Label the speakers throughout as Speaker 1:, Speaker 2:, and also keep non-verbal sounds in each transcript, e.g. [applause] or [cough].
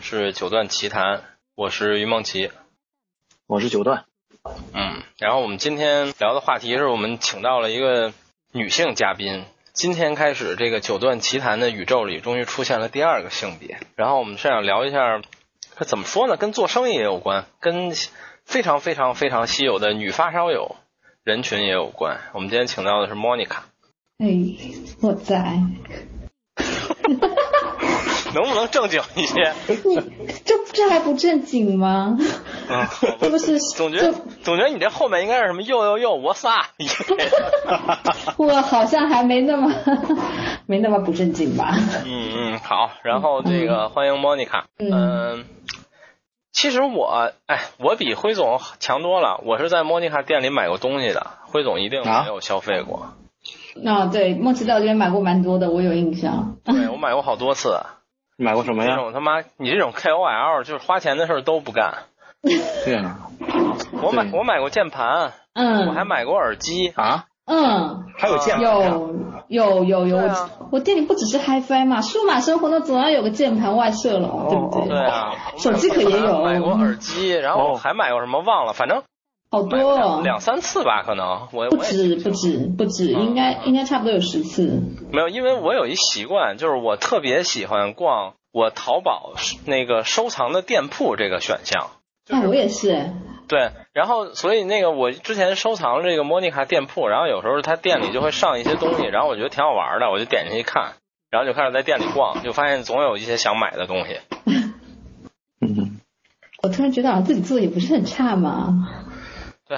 Speaker 1: 们是九段奇谈，我是于梦琪，
Speaker 2: 我是九段。
Speaker 1: 嗯，然后我们今天聊的话题是我们请到了一个女性嘉宾。今天开始，这个九段奇谈的宇宙里终于出现了第二个性别。然后我们是想聊一下，这怎么说呢？跟做生意也有关，跟非常非常非常稀有的女发烧友人群也有关。我们今天请到的是 Monica。
Speaker 3: 哎，我在。
Speaker 1: 能不能正经一些？
Speaker 3: 你这这还不正经吗？
Speaker 1: 啊，
Speaker 3: 这不是
Speaker 1: 总觉得总觉得你这后面应该是什么又又又我撒。[laughs] [laughs]
Speaker 3: 我好像还没那么没那么不正经吧？
Speaker 1: 嗯嗯，好，然后这个欢迎 Monica。嗯，其实我哎，我比辉总强多了。我是在 Monica 店里买过东西的，辉总一定没有消费过。
Speaker 3: 啊，对，梦琪在我这边买过蛮多的，我有印象。
Speaker 1: 对，我买过好多次。
Speaker 2: 你买过什么呀？
Speaker 1: 这种他妈，你这种 KOL 就是花钱的事儿都不干。[laughs]
Speaker 2: 对啊。
Speaker 1: 我买我买过键盘，
Speaker 3: 嗯，
Speaker 1: 我还买过耳机
Speaker 2: 啊，
Speaker 3: 嗯，
Speaker 2: 还有键盘，
Speaker 3: 有有有有，我店里不只是 HiFi 嘛，数码生活呢总要有个键盘外设了，对不对？
Speaker 1: 对啊，
Speaker 3: 手机壳也有。
Speaker 1: 买过耳机，然后还买过什么忘了，反正
Speaker 3: 好多哦，
Speaker 1: 两三次吧，可能我
Speaker 3: 不止不止不止，应该应该差不多有十次。
Speaker 1: 没有，因为我有一习惯，就是我特别喜欢逛我淘宝那个收藏的店铺这个选项。
Speaker 3: 啊，我也是。
Speaker 1: 对，然后所以那个我之前收藏这个莫妮卡店铺，然后有时候他店里就会上一些东西，然后我觉得挺好玩的，我就点进去看，然后就开始在店里逛，就发现总有一些想买的东西。[laughs]
Speaker 2: 嗯，
Speaker 3: 我突然觉得自己做的也不是很差嘛。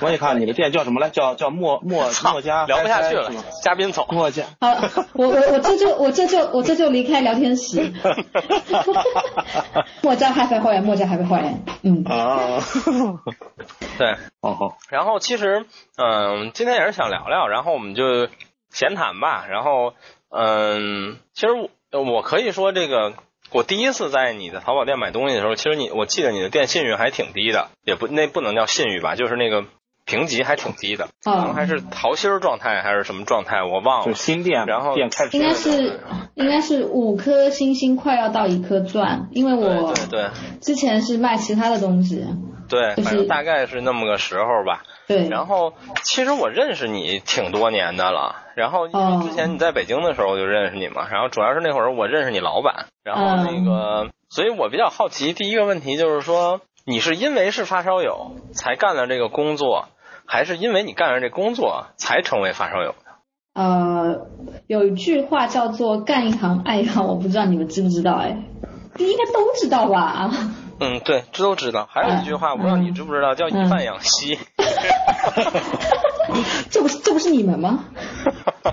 Speaker 2: 莫妮卡，你的店叫什么来？叫叫墨墨墨家。
Speaker 1: 聊不下去了，嘉宾走。
Speaker 2: 墨家。
Speaker 3: 好，我我我这就我这就我这就离开聊天室。[laughs] [laughs] 墨家还会会员，莫家还会会员。嗯。
Speaker 2: 啊。[laughs]
Speaker 1: 对。
Speaker 2: 好好。
Speaker 1: 然后其实，嗯，今天也是想聊聊，然后我们就闲谈吧。然后，嗯，其实我我可以说，这个我第一次在你的淘宝店买东西的时候，其实你我记得你的店信誉还挺低的，也不那不能叫信誉吧，就是那个。评级还挺低的，可能还是桃心状态还是什么状态，我忘了。
Speaker 2: 就新店，
Speaker 1: 然后
Speaker 2: 店开
Speaker 3: 应该是应该是五颗星星，快要到一颗钻，因为我
Speaker 1: 对
Speaker 3: 之前是卖其他的东西。
Speaker 1: 对，反正大概是那么个时候吧。
Speaker 3: 对。
Speaker 1: 然后其实我认识你挺多年的了，然后因为之前你在北京的时候我就认识你嘛，然后主要是那会儿我认识你老板，然后那个，所以我比较好奇，第一个问题就是说。你是因为是发烧友才干了这个工作，还是因为你干上这工作才成为发烧友的？
Speaker 3: 呃，有一句话叫做“干一行爱一行”，我不知道你们知不知道？哎，应该都知道吧？[laughs]
Speaker 1: 嗯，对，这都知道。还有一句话，我不知道你知不知道，叫“以饭养息”。[laughs]
Speaker 3: 这不是这不是你们吗？[laughs]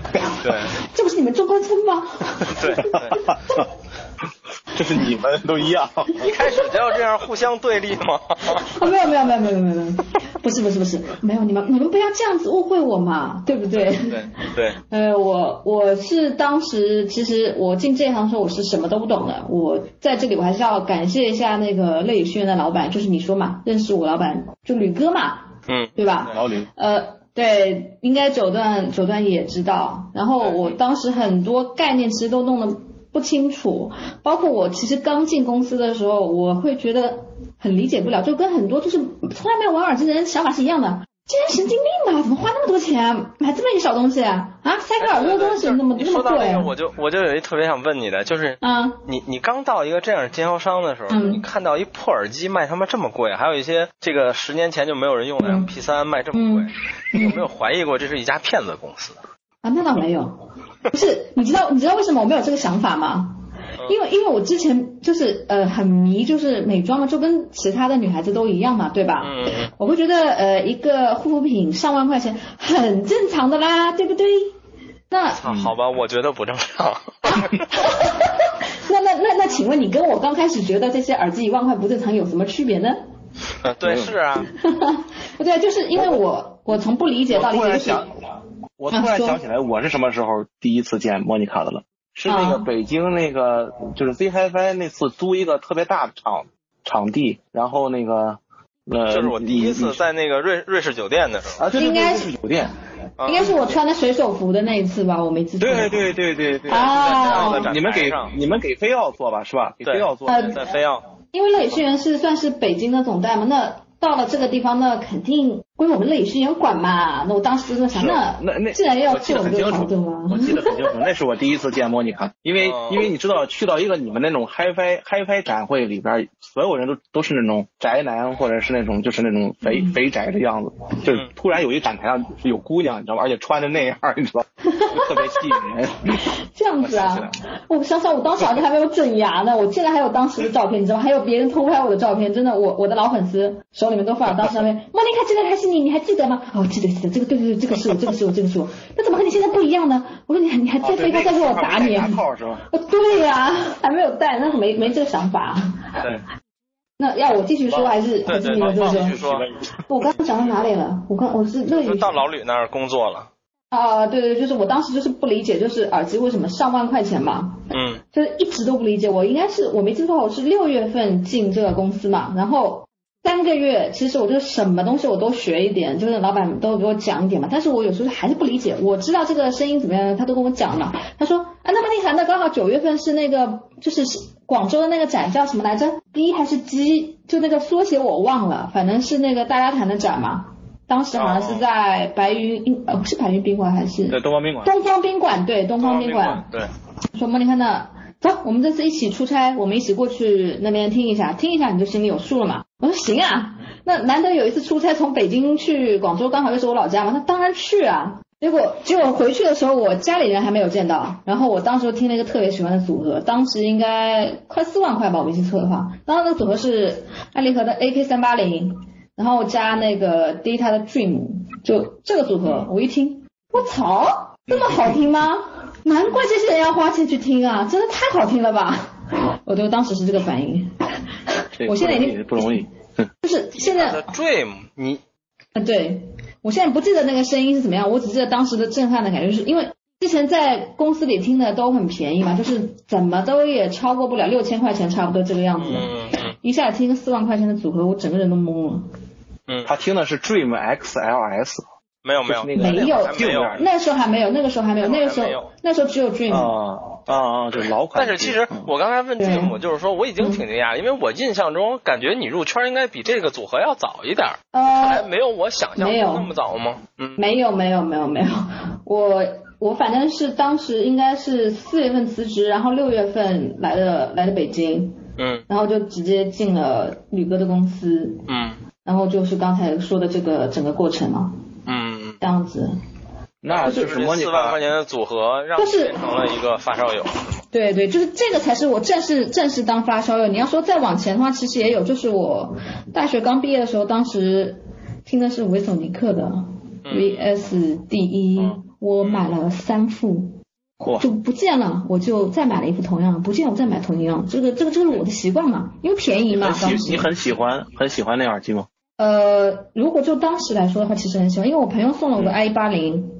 Speaker 1: 对。
Speaker 3: 这不是你们中关村吗？
Speaker 1: 对。
Speaker 2: 这是你们都一样，
Speaker 1: 一开始就要这样互相对立吗？
Speaker 3: 啊，没有没有没有没有没有没有，不是不是不是，没有你们你们不要这样子误会我嘛，对不对？
Speaker 1: 对对。[laughs]
Speaker 3: 呃，我我是当时其实我进这一行的时候我是什么都不懂的，我在这里我还是要感谢一下那个乐宇轩的老板，就是你说嘛，认识我老板就吕哥嘛，
Speaker 1: 嗯，
Speaker 3: 对吧？
Speaker 2: 老吕。
Speaker 3: 呃，对，应该九段九段也知道，然后我当时很多概念其实都弄得。不清楚，包括我其实刚进公司的时候，我会觉得很理解不了，就跟很多就是从来没有玩耳机的人想法是一样的。这人神经病吧？怎么花那么多钱买这么一个小东西啊？啊，塞个耳朵的东西那么那么贵？
Speaker 1: 我就我就有一特别想问你的，就是
Speaker 3: 啊，
Speaker 1: 你你刚到一个这样的经销商的时候，你看到一破耳机卖他妈这么贵，还有一些这个十年前就没有人用的 MP 三卖这么贵，你有没有怀疑过这是一家骗子公司？
Speaker 3: 啊，那倒没有。[laughs] 不是，你知道你知道为什么我没有这个想法吗？因为因为我之前就是呃很迷就是美妆嘛，就跟其他的女孩子都一样嘛，对吧？
Speaker 1: 嗯嗯。
Speaker 3: 我会觉得呃一个护肤品上万块钱很正常的啦，对不对？那
Speaker 1: 好吧，我觉得不正常。
Speaker 3: 那那那那，请问你跟我刚开始觉得这些耳机一万块不正常有什么区别呢？
Speaker 1: 嗯，[laughs] 对，是啊。
Speaker 3: 不 [laughs] 对，就是因为我我从不理解到底
Speaker 2: 为什么。我突然想起来，我是什么时候第一次见莫妮卡的了？是那个北京那个，就是 Z HiFi 那次租一个特别大的场场地，然后那个呃，
Speaker 1: 就是我第一次在那个瑞瑞士酒店的时候
Speaker 2: 啊，对对对，瑞士酒店，
Speaker 3: 应该是我穿的水手服的那一次吧，我没记错。
Speaker 2: 对对对对对。
Speaker 3: 啊，
Speaker 2: 你们给你们给飞奥做吧，是吧？给飞奥做。
Speaker 1: 在飞奥。
Speaker 3: 因为乐宇轩辕是算是北京的总代嘛，那到了这个地方，那肯定归我们乐宇轩辕管嘛。那我当时就想，那
Speaker 2: 那那
Speaker 3: 既然要
Speaker 2: 我记得很清楚，我记得很清楚，那是我第一次见莫妮卡，因为因为你知道去到一个你们那种 HiFi HiFi 展会里边，所有人都都是那种宅男或者是那种就是那种肥肥宅的样子，就是突然有一展台上有姑娘，你知道吗？而且穿的那样，你知道，[laughs] 特别吸引人。[laughs]
Speaker 3: 这样子啊，我想想，我当时好像还没有整牙呢，我竟然还有当时的照片，你知道吗？还有别人偷拍我的照片，真的，我我的老粉丝手里面都放了当时照片。莫妮卡，真的还是你，你还记得吗？哦，记得记得，这个对对对，这个是我，这个是我，这个是我。那怎么和你现在不一样呢？我说你你还再飞他再给我打你？
Speaker 2: 套是吧？
Speaker 3: 对呀，还没有带，那是没没这个想法。
Speaker 2: 对。
Speaker 3: 那要我继续说还是还是你们
Speaker 1: 继续
Speaker 3: 说？我刚刚讲到哪里了？我刚我是乐于
Speaker 1: 到老吕那儿工作了。
Speaker 3: 啊，对对，就是我当时就是不理解，就是耳机为什么上万块钱嘛？
Speaker 1: 嗯。
Speaker 3: 就是一直都不理解，我应该是我没记错，我是六月份进这个公司嘛，然后。三个月，其实我就什么东西我都学一点，就是老板都给我讲一点嘛。但是我有时候还是不理解。我知道这个声音怎么样，他都跟我讲了。他说，啊，那么厉害，那刚好九月份是那个，就是广州的那个展叫什么来着？B 还是 G？就那个缩写我忘了，反正是那个大家谈的展嘛。当时好像是在白云，呃，不是白云宾馆还是？
Speaker 2: 对，东方宾馆。
Speaker 3: 东方宾馆，对，东方宾馆。
Speaker 1: 对。
Speaker 3: 说莫妮卡呢？走，我们这次一起出差，我们一起过去那边听一下，听一下你就心里有数了嘛。我说行啊，那难得有一次出差，从北京去广州，刚好又是我老家嘛，那当然去啊。结果结果回去的时候，我家里人还没有见到，然后我当时听了一个特别喜欢的组合，当时应该快四万块吧，我没记错的话。当时那个组合是爱立和的 AK 三八零，然后加那个 Data 的 Dream，就这个组合，我一听，我操，这么好听吗？难怪这些人要花钱去听啊，真的太好听了吧！我都当时是这个反应。我现在已经
Speaker 2: 不容易。[laughs]
Speaker 3: 就是现在。
Speaker 1: Dream，你。
Speaker 3: 啊，对，我现在不记得那个声音是怎么样，我只记得当时的震撼的感觉，是因为之前在公司里听的都很便宜嘛，就是怎么都也超过不了六千块钱，差不多这个样子。一下听个四万块钱的组合，我整个人都懵了。
Speaker 1: 嗯。
Speaker 2: 他听的是 Dream XLS。
Speaker 1: 没有没有。
Speaker 3: 没
Speaker 1: 有。没
Speaker 3: 有，那时候还没有，那个时候还没有，那个时候那时候只有 Dream
Speaker 2: 啊啊啊，就是老款。
Speaker 1: 但是其实我刚才问 Dream，就是说我已经挺惊讶，因为我印象中感觉你入圈应该比这个组合要早一点，
Speaker 3: 呃，
Speaker 1: 没有我想象中那么早吗？嗯，
Speaker 3: 没有。没有没有没有，我我反正是当时应该是四月份辞职，然后六月份来的来的北京，
Speaker 1: 嗯，
Speaker 3: 然后就直接进了吕哥的公司，
Speaker 1: 嗯，
Speaker 3: 然后就是刚才说的这个整个过程嘛。
Speaker 1: 嗯，
Speaker 3: 这样子，
Speaker 2: 那
Speaker 1: 就是四万块钱的组合，让变成了一个发烧友。
Speaker 3: 对对，就是这个才是我正式正式当发烧友。你要说再往前的话，其实也有，就是我大学刚毕业的时候，当时听的是维索尼克的 VS 第一，我买了三副，就不见了，我就再买了一副同样，不见我再买同样。这个这个这个是我的习惯嘛，因为便宜嘛。
Speaker 2: 你很喜欢很喜欢那耳机吗？
Speaker 3: 呃，如果就当时来说的话，其实很喜欢，因为我朋友送了我个 i 一八零，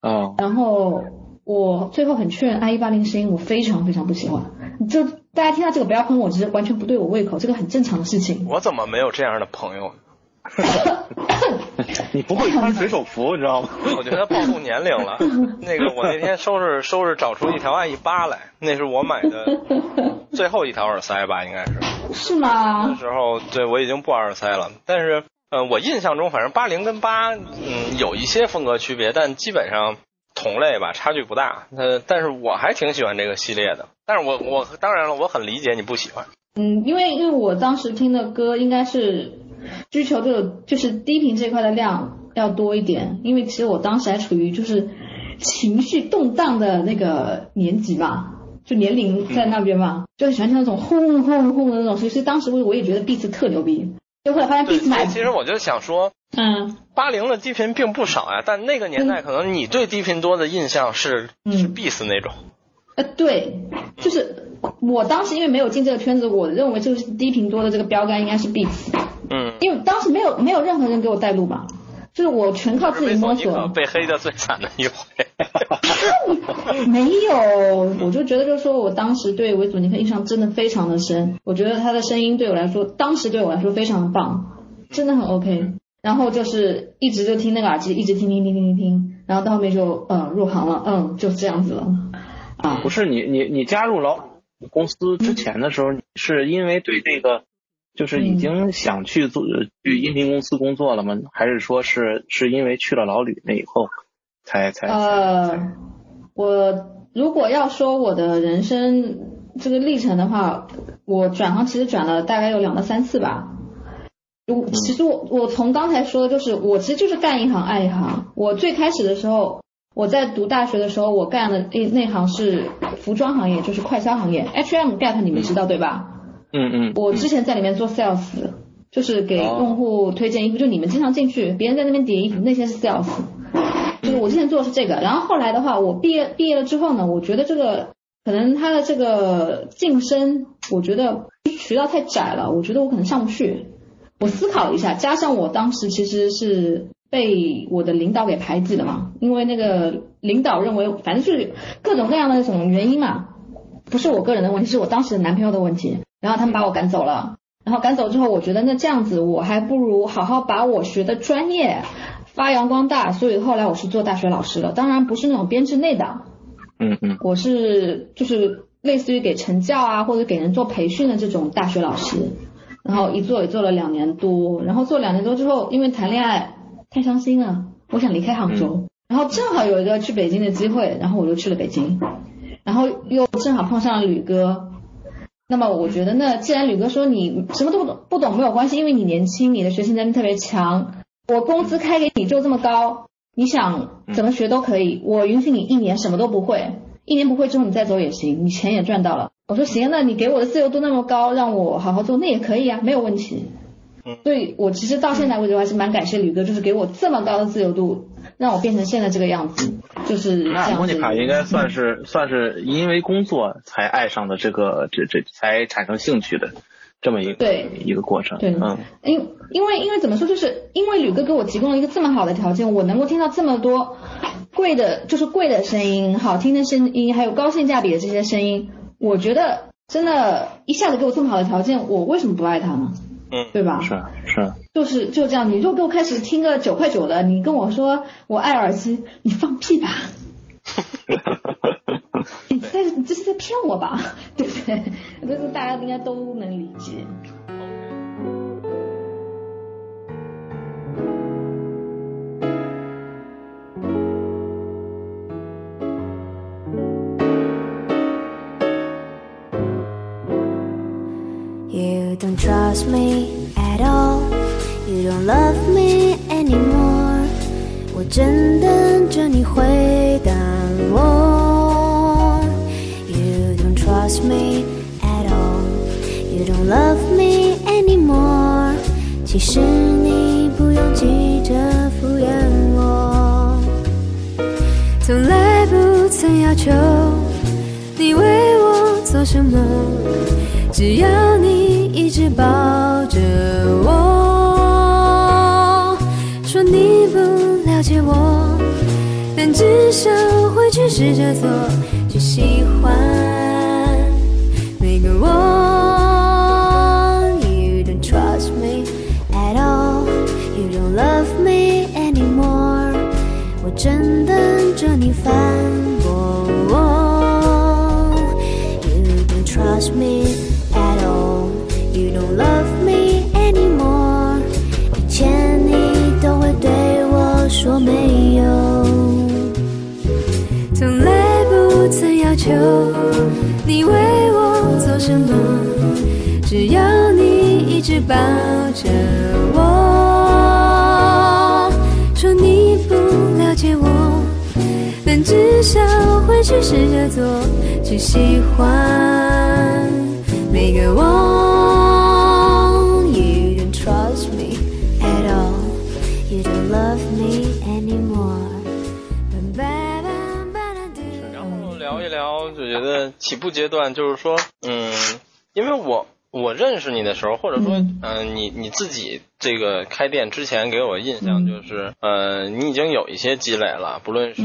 Speaker 2: 啊，
Speaker 3: 然后我最后很确认 i 一八零声音我非常非常不喜欢，就大家听到这个不要喷我，只是完全不对我胃口，这个很正常的事情。
Speaker 1: 我怎么没有这样的朋友？[laughs]
Speaker 2: 你不会穿水手服，你知道吗？
Speaker 1: 我觉得暴露年龄了。[laughs] 那个，我那天收拾收拾，找出一条爱一八来，那是我买的 [laughs] 最后一条耳塞吧，应该是。
Speaker 3: 是吗？
Speaker 1: 那时候，对我已经不耳塞了，但是，呃，我印象中，反正八零跟八，嗯，有一些风格区别，但基本上同类吧，差距不大。呃，但是我还挺喜欢这个系列的。但是我我当然了，我很理解你不喜欢。
Speaker 3: 嗯，因为因为我当时听的歌应该是。追求这个就是低频这一块的量要多一点，因为其实我当时还处于就是情绪动荡的那个年纪嘛，就年龄在那边嘛，就很喜欢听那种轰轰轰的那种，所以当时我我也觉得 Beats 特牛逼，就后来发现 Beats 买。
Speaker 1: 其实我就想说，
Speaker 3: 嗯，
Speaker 1: 八零的低频并不少呀，但那个年代可能你对低频多的印象是是 Beats 那种。
Speaker 3: 呃，对，就是我当时因为没有进这个圈子，我认为就是低频多的这个标杆应该是 Beats。
Speaker 1: 嗯，
Speaker 3: 因为当时没有没有任何人给我带路嘛，就是我全靠自己摸索。
Speaker 1: 被黑的最惨的一回。[laughs]
Speaker 3: 没有，我就觉得就是说我当时对维祖尼克印象真的非常的深，我觉得他的声音对我来说，当时对我来说非常的棒，真的很 OK。然后就是一直就听那个耳机，一直听听听听听听，然后到后面就嗯入行了，嗯就是这样子了。啊，
Speaker 2: 不是你你你加入老公司之前的时候，你是因为对这个就是已经想去做去音频公司工作了吗？还是说是是因为去了老吕那以后才才？
Speaker 3: 呃，我如果要说我的人生这个历程的话，我转行其实转了大概有两到三次吧。我其实我我从刚才说的就是，我其实就是干一行爱一行。我最开始的时候。我在读大学的时候，我干的那那行是服装行业，就是快销行业。H&M Gap 你们知道对吧？
Speaker 2: 嗯嗯。
Speaker 3: 我之前在里面做 sales，就是给用户推荐衣服，就你们经常进去，别人在那边叠衣服，那些是 sales。就是我之前做的是这个，然后后来的话，我毕业毕业了之后呢，我觉得这个可能他的这个晋升，我觉得渠道太窄了，我觉得我可能上不去。我思考了一下，加上我当时其实是。被我的领导给排挤了嘛？因为那个领导认为，反正就是各种各样的那种原因嘛，不是我个人的问题，是我当时的男朋友的问题。然后他们把我赶走了。然后赶走之后，我觉得那这样子，我还不如好好把我学的专业发扬光大。所以后来我是做大学老师了，当然不是那种编制内的。
Speaker 2: 嗯嗯。
Speaker 3: 我是就是类似于给成教啊，或者给人做培训的这种大学老师。然后一做也做了两年多，然后做两年多之后，因为谈恋爱。太伤心了，我想离开杭州，然后正好有一个去北京的机会，然后我就去了北京，然后又正好碰上了吕哥，那么我觉得呢，既然吕哥说你什么都不懂，不懂没有关系，因为你年轻，你的学习能力特别强，我工资开给你就这么高，你想怎么学都可以，我允许你一年什么都不会，一年不会之后你再走也行，你钱也赚到了。我说行，那你给我的自由度那么高，让我好好做那也可以啊，没有问题。所以，我其实到现在为止还是蛮感谢吕哥，就是给我这么高的自由度，让我变成现在这个样子，就是这样。
Speaker 2: 那莫妮卡应该算是算是因为工作才爱上的这个这这才产生兴趣的这么一个
Speaker 3: 对
Speaker 2: 一个过程。
Speaker 3: 对，嗯，因因为因为怎么说，就是因为吕哥给我提供了一个这么好的条件，我能够听到这么多贵的，就是贵的声音，好听的声音，还有高性价比的这些声音，我觉得真的，一下子给我这么好的条件，我为什么不爱他呢？
Speaker 1: 嗯，
Speaker 3: 对吧？
Speaker 2: 是是，
Speaker 3: 就是就这样，你就给我开始听个九块九的，你跟我说我爱耳机，[laughs] 你放屁吧！[laughs] 你在这是在骗我吧？对不对？这是大家应该都能理解。
Speaker 4: don't trust me at all. You don't love me anymore. 我正等着你回答我。You don't trust me at all. You don't love me anymore. 其实你不用急着敷衍我。从来不曾要求你为我做什么， 只要你。一直抱着我，说你不了解我，但至少会去试着做，去喜欢每个我。You don't trust me at all, you don't love me anymore，我正等着你反驳我。You don't trust me. 要求你为我做什么，只要你一直抱着我，说你不了解我，但至少会去试着做，去喜欢每个我。
Speaker 1: 觉得起步阶段就是说，嗯，因为我我认识你的时候，或者说，嗯，你你自己这个开店之前给我印象就是，呃，你已经有一些积累了，不论是，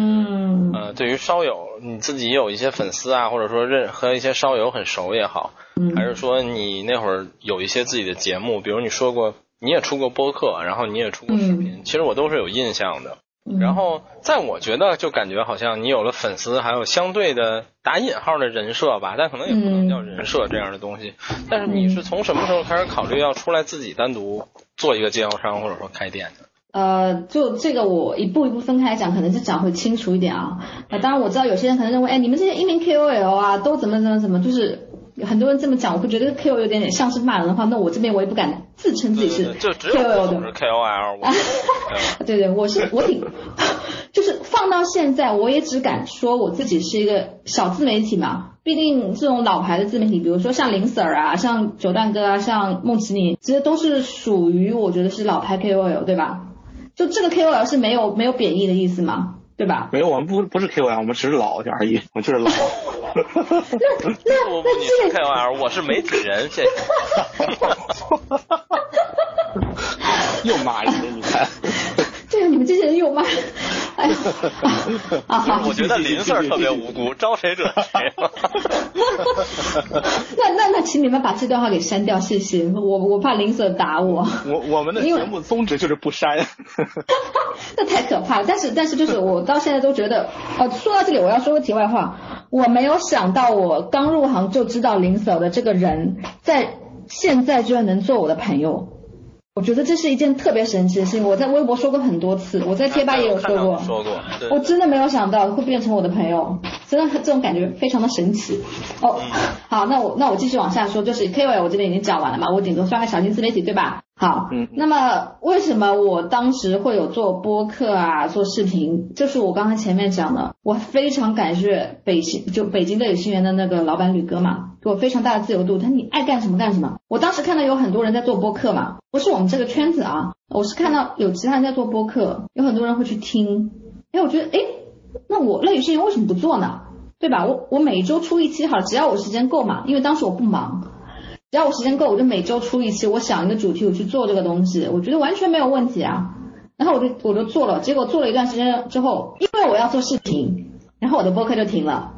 Speaker 1: 呃，对于烧友你自己有一些粉丝啊，或者说认和一些烧友很熟也好，还是说你那会儿有一些自己的节目，比如你说过你也出过播客，然后你也出过视频，其实我都是有印象的。然后在我觉得就感觉好像你有了粉丝，还有相对的打引号的人设吧，但可能也不能叫人设这样的东西。但是你是从什么时候开始考虑要出来自己单独做一个经销商或者说开店的？
Speaker 3: 呃，就这个我一步一步分开讲，可能就讲会清楚一点啊。那当然我知道有些人可能认为，哎，你们这些一名 KOL 啊，都怎么怎么怎么，就是很多人这么讲，我会觉得 KOL 有点点像是骂人的话，那我这边我也不敢自称自己是 KOL
Speaker 1: 的。KOL，[laughs]
Speaker 3: 对对，我是我挺，[laughs] 就是放到现在，我也只敢说我自己是一个小自媒体嘛。毕竟这种老牌的自媒体，比如说像林 Sir 啊，像九段哥啊，像梦奇你，其实都是属于我觉得是老牌 KOL，对吧？就这个 KOL 是没有没有贬义的意思吗？对吧？
Speaker 2: 没有，我们不不是 KOL，我们只是老而已，我就是老。[laughs]
Speaker 3: 那那那
Speaker 1: 你是 KOL，我是媒体人，谢谢。[laughs]
Speaker 2: 又骂人了，你看。
Speaker 3: 对呀，你们这些人有吗。[laughs] 哎呀，啊。
Speaker 1: 我觉得林 Sir 特别无辜，招谁惹谁 [laughs] 了。
Speaker 3: 那那那，请你们把这段话给删掉，谢谢。我我怕林 Sir 打我。
Speaker 2: 我我们的节目宗旨就是不删。[laughs]
Speaker 3: 那太可怕了，但是但是就是我到现在都觉得，呃，说到这里我要说个题外话，我没有想到我刚入行就知道林 Sir 的这个人，在现在居然能做我的朋友。我觉得这是一件特别神奇的事情，我在微博说过很多次，我在贴吧也有说过，
Speaker 1: 说过，
Speaker 3: 我真的没有想到会变成我的朋友，真的这种感觉非常的神奇。哦，好，那我那我继续往下说，就是 KOL 我这边已经讲完了嘛，我顶多算个小型自媒体对吧？好，嗯，那么为什么我当时会有做播客啊，做视频？就是我刚才前面讲的，我非常感谢北京，就北京的有心园的那个老板吕哥嘛，给我非常大的自由度，他你爱干什么干什么。我当时看到有很多人在做播客嘛，不是我们这个圈子啊，我是看到有其他人在做播客，有很多人会去听，哎，我觉得，哎，那我那有些人为什么不做呢？对吧？我我每周出一期好，只要我时间够嘛，因为当时我不忙。只要我时间够，我就每周出一期。我想一个主题，我去做这个东西，我觉得完全没有问题啊。然后我就我就做了，结果做了一段时间之后，因为我要做视频，然后我的播客就停了。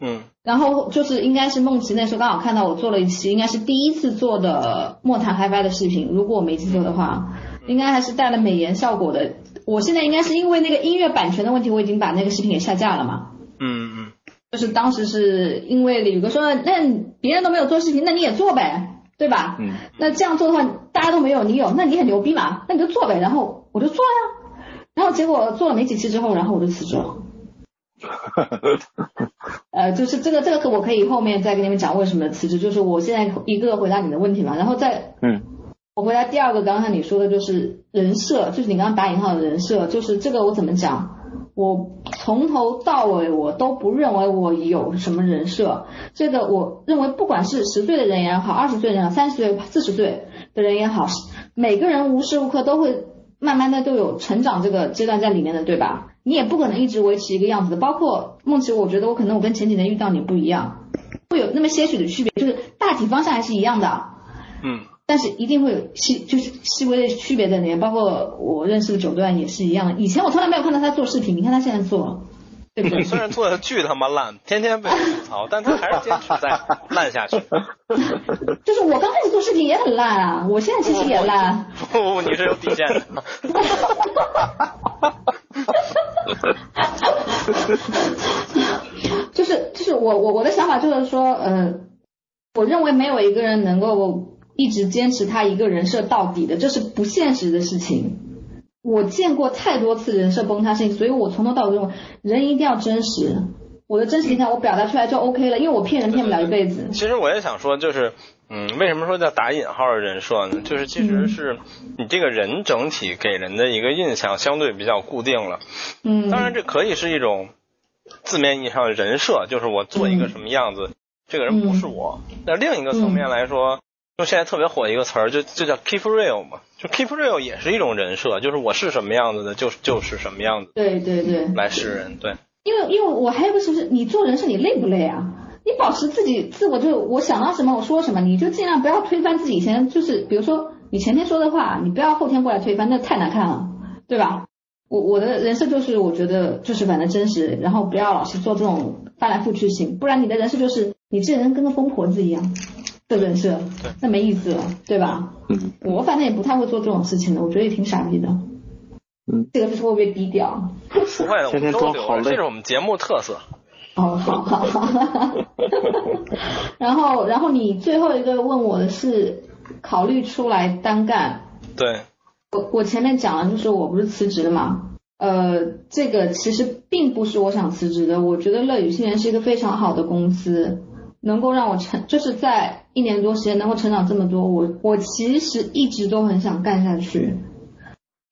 Speaker 1: 嗯。
Speaker 3: 然后就是应该是梦琪那时候刚好看到我做了一期，应该是第一次做的莫谈嗨翻的视频，如果我没记错的话，应该还是带了美颜效果的。我现在应该是因为那个音乐版权的问题，我已经把那个视频给下架了嘛。
Speaker 1: 嗯嗯。
Speaker 3: 就是当时是因为李宇哥说，那别人都没有做视频，那你也做呗，对吧？
Speaker 2: 嗯。
Speaker 3: 那这样做的话，大家都没有，你有，那你很牛逼嘛？那你就做呗。然后我就做呀，然后结果做了没几期之后，然后我就辞职了。[laughs] 呃，就是这个这个，我可以后面再跟你们讲为什么辞职。就是我现在一个个回答你的问题嘛，然后再
Speaker 2: 嗯，
Speaker 3: 我回答第二个，刚刚你说的就是人设，就是你刚刚打引号的人设，就是这个我怎么讲？我从头到尾我都不认为我有什么人设，这个我认为不管是十岁的人也好，二十岁的人、三十岁、四十岁的人也好，每个人无时无刻都会慢慢的都有成长这个阶段在里面的，对吧？你也不可能一直维持一个样子的，包括梦琪，我觉得我可能我跟前几年遇到你不一样，会有那么些许的区别，就是大体方向还是一样的。
Speaker 1: 嗯。
Speaker 3: 但是一定会有细，就是细微的区别在里面，包括我认识的九段也是一样的。以前我从来没有看到他做视频，你看他现在做，对不对？[laughs]
Speaker 1: 虽然做的巨他妈烂，天天被吐槽，但他还是坚持在烂下去。[laughs]
Speaker 3: 就是我刚开始做视频也很烂啊，我现在其实也烂。
Speaker 1: 不不，你是有底线的。[laughs]
Speaker 3: 就是就是我我我的想法就是说，呃，我认为没有一个人能够。一直坚持他一个人设到底的，这是不现实的事情。我见过太多次人设崩塌事情，所以我从头到尾认为人一定要真实。我的真实形象我表达出来就 OK 了，因为我骗人骗不了一辈子。
Speaker 1: 其实我也想说，就是嗯，为什么说叫打引号的人设呢？就是其实是你这个人整体给人的一个印象相对比较固定了。
Speaker 3: 嗯。
Speaker 1: 当然，这可以是一种字面意义上的人设，就是我做一个什么样子，这个人不是我。那另一个层面来说。就现在特别火一个词儿，就就叫 keep real 嘛，就 keep real 也是一种人设，就是我是什么样子的，就就是什么样子。
Speaker 3: 对对对。
Speaker 1: 来示人，对。
Speaker 3: 因为因为我还有个是不是，你做人设你累不累啊？你保持自己自我，就我想到什么我说什么，你就尽量不要推翻自己以前，就是比如说你前天说的话，你不要后天过来推翻，那太难看了，对吧？我我的人设就是我觉得就是反正真实，然后不要老是做这种翻来覆去型，不然你的人设就是你这人跟个疯婆子一样。的人设，那没意思了，对吧？
Speaker 2: 嗯，
Speaker 3: 我反正也不太会做这种事情的，我觉得也挺傻逼的。
Speaker 2: 嗯，
Speaker 3: 这个就是会不会低调？
Speaker 1: 不会的，我
Speaker 2: 天天
Speaker 1: 们都留着，
Speaker 2: 都好累
Speaker 1: 这是我们节目特色。
Speaker 3: 哦，好好好。[laughs] 然后，然后你最后一个问我的是考虑出来单干。
Speaker 1: 对，
Speaker 3: 我我前面讲了，就是我不是辞职的嘛。呃，这个其实并不是我想辞职的。我觉得乐宇新源是一个非常好的公司，能够让我成，就是在一年多时间能够成长这么多。我我其实一直都很想干下去，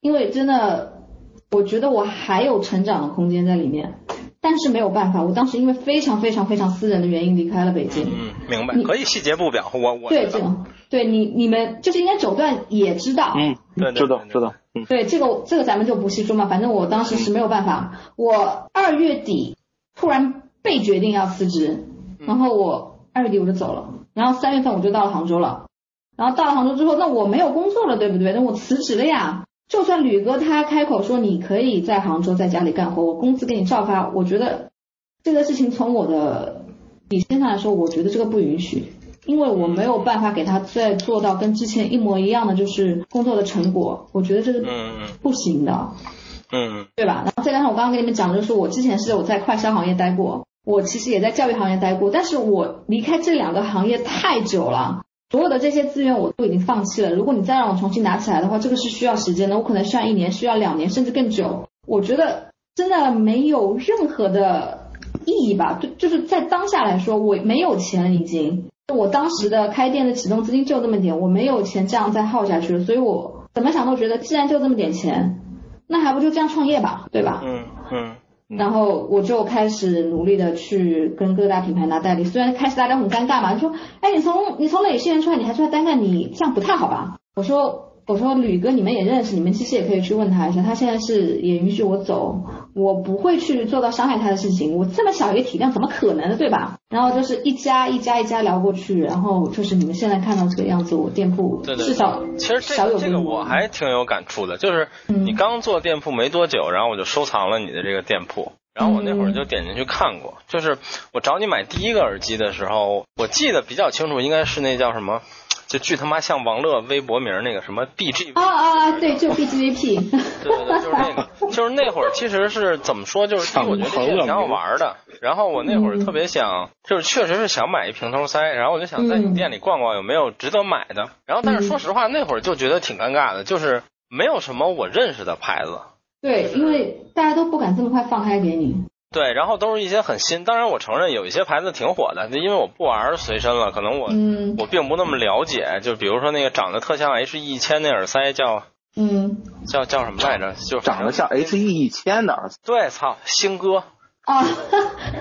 Speaker 3: 因为真的，我觉得我还有成长的空间在里面。但是没有办法，我当时因为非常非常非常私人的原因离开了北京。
Speaker 1: 嗯，明白，
Speaker 3: 你
Speaker 1: 可以细节不表，我我
Speaker 3: 对，这种对你你们就是应该九段也知道。
Speaker 2: 嗯，
Speaker 1: 对对
Speaker 2: 知道知道，嗯
Speaker 3: 对，这个这个咱们就不细说嘛，反正我当时是没有办法，我二月底突然被决定要辞职，然后我二月底我就走了，然后三月份我就到了杭州了，然后到了杭州之后，那我没有工作了，对不对？那我辞职了呀。就算吕哥他开口说你可以在杭州在家里干活，我工资给你照发，我觉得这个事情从我的底线上来说，我觉得这个不允许。因为我没有办法给他再做到跟之前一模一样的，就是工作的成果，我觉得这是不行的，
Speaker 1: 嗯
Speaker 3: 对吧？然后再加上我刚刚跟你们讲的，就是我之前是我在快销行业待过，我其实也在教育行业待过，但是我离开这两个行业太久了，所有的这些资源我都已经放弃了。如果你再让我重新拿起来的话，这个是需要时间的，我可能需要一年，需要两年，甚至更久。我觉得真的没有任何的意义吧，就就是在当下来说，我没有钱了已经。我当时的开店的启动资金就那么点，我没有钱这样再耗下去了，所以我怎么想都觉得，既然就这么点钱，那还不就这样创业吧，对吧？
Speaker 1: 嗯嗯
Speaker 3: 然后我就开始努力的去跟各大品牌拿代理，虽然开始大家很尴尬嘛，就说，哎，你从你从哪些人出来，你还出来单干，你这样不太好吧？我说。我说吕哥，你们也认识，你们其实也可以去问他一下，他现在是也允许我走，我不会去做到伤害他的事情，我这么小一个体量，怎么可能呢，对吧？然后就是一家一家一家聊过去，然后就是你们现在看到这个样子，我店铺至少
Speaker 1: 其实这个这个我还挺有感触的，就是
Speaker 3: 嗯
Speaker 1: 你刚做店铺没多久，然后我就收藏了你的这个店铺。然后我那会儿就点进去看过，就是我找你买第一个耳机的时候，我记得比较清楚，应该是那叫什么，就巨他妈像王乐微博名那个什么 BG
Speaker 3: 啊啊啊，对，就 BGVP，
Speaker 1: 对对对，就是那个，[laughs] 就是那会儿其实是怎么说，就是我觉得这个挺好玩的。然后我那会儿特别想，就是确实是想买一平头塞，然后我就想在你店里逛逛有没有值得买的。然后但是说实话，那会儿就觉得挺尴尬的，就是没有什么我认识的牌子。
Speaker 3: 对，因为大家都不敢这么快放开给你。
Speaker 1: 对，然后都是一些很新。当然，我承认有一些牌子挺火的，因为我不玩随身了，可能我、
Speaker 3: 嗯
Speaker 1: 我并不那么了解。就比如说那个长得特像 H E 一千那耳塞叫
Speaker 3: 嗯
Speaker 1: 叫叫什么来着？就
Speaker 2: 长得像 H E 一千的耳塞，
Speaker 1: 对，操，星哥。
Speaker 3: 啊，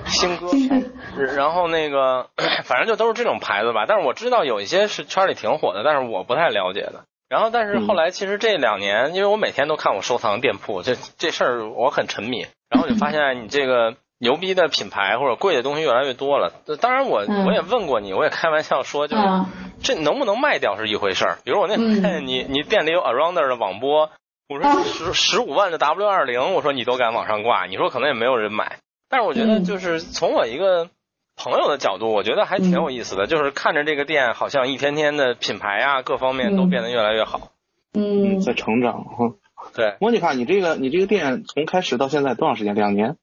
Speaker 1: 星哥 [laughs]
Speaker 3: 星哥，
Speaker 1: 然后那个，[clears throat] 反正就都是这种牌子吧。但是我知道有一些是圈里挺火的，但是我不太了解的。然后，但是后来其实这两年，因为我每天都看我收藏店铺，这这事儿我很沉迷。然后就发现你这个牛逼的品牌或者贵的东西越来越多了。当然我，
Speaker 3: 嗯
Speaker 1: 我也问过你，我也开玩笑说，就是、
Speaker 3: 嗯
Speaker 1: 这能不能卖掉是一回事儿。比如我那会儿
Speaker 3: 嗯
Speaker 1: 看 [laughs] 你你店里有 Arounder 的网播，我
Speaker 3: 啊
Speaker 1: 说十十五万的 W 二零，我说你都敢往上挂，你说可能也没有人买。但是我觉得
Speaker 3: 嗯
Speaker 1: 就是从我一个朋友的角度，我觉得还挺有意思的，就是看着这个店好像一天天的品牌啊各方面都
Speaker 3: 嗯
Speaker 1: 变得越来越好。
Speaker 3: 嗯，
Speaker 2: 在成长哈。
Speaker 1: 对，
Speaker 2: 莫妮卡，你这个你这个店从开始到现在多长时间？两年？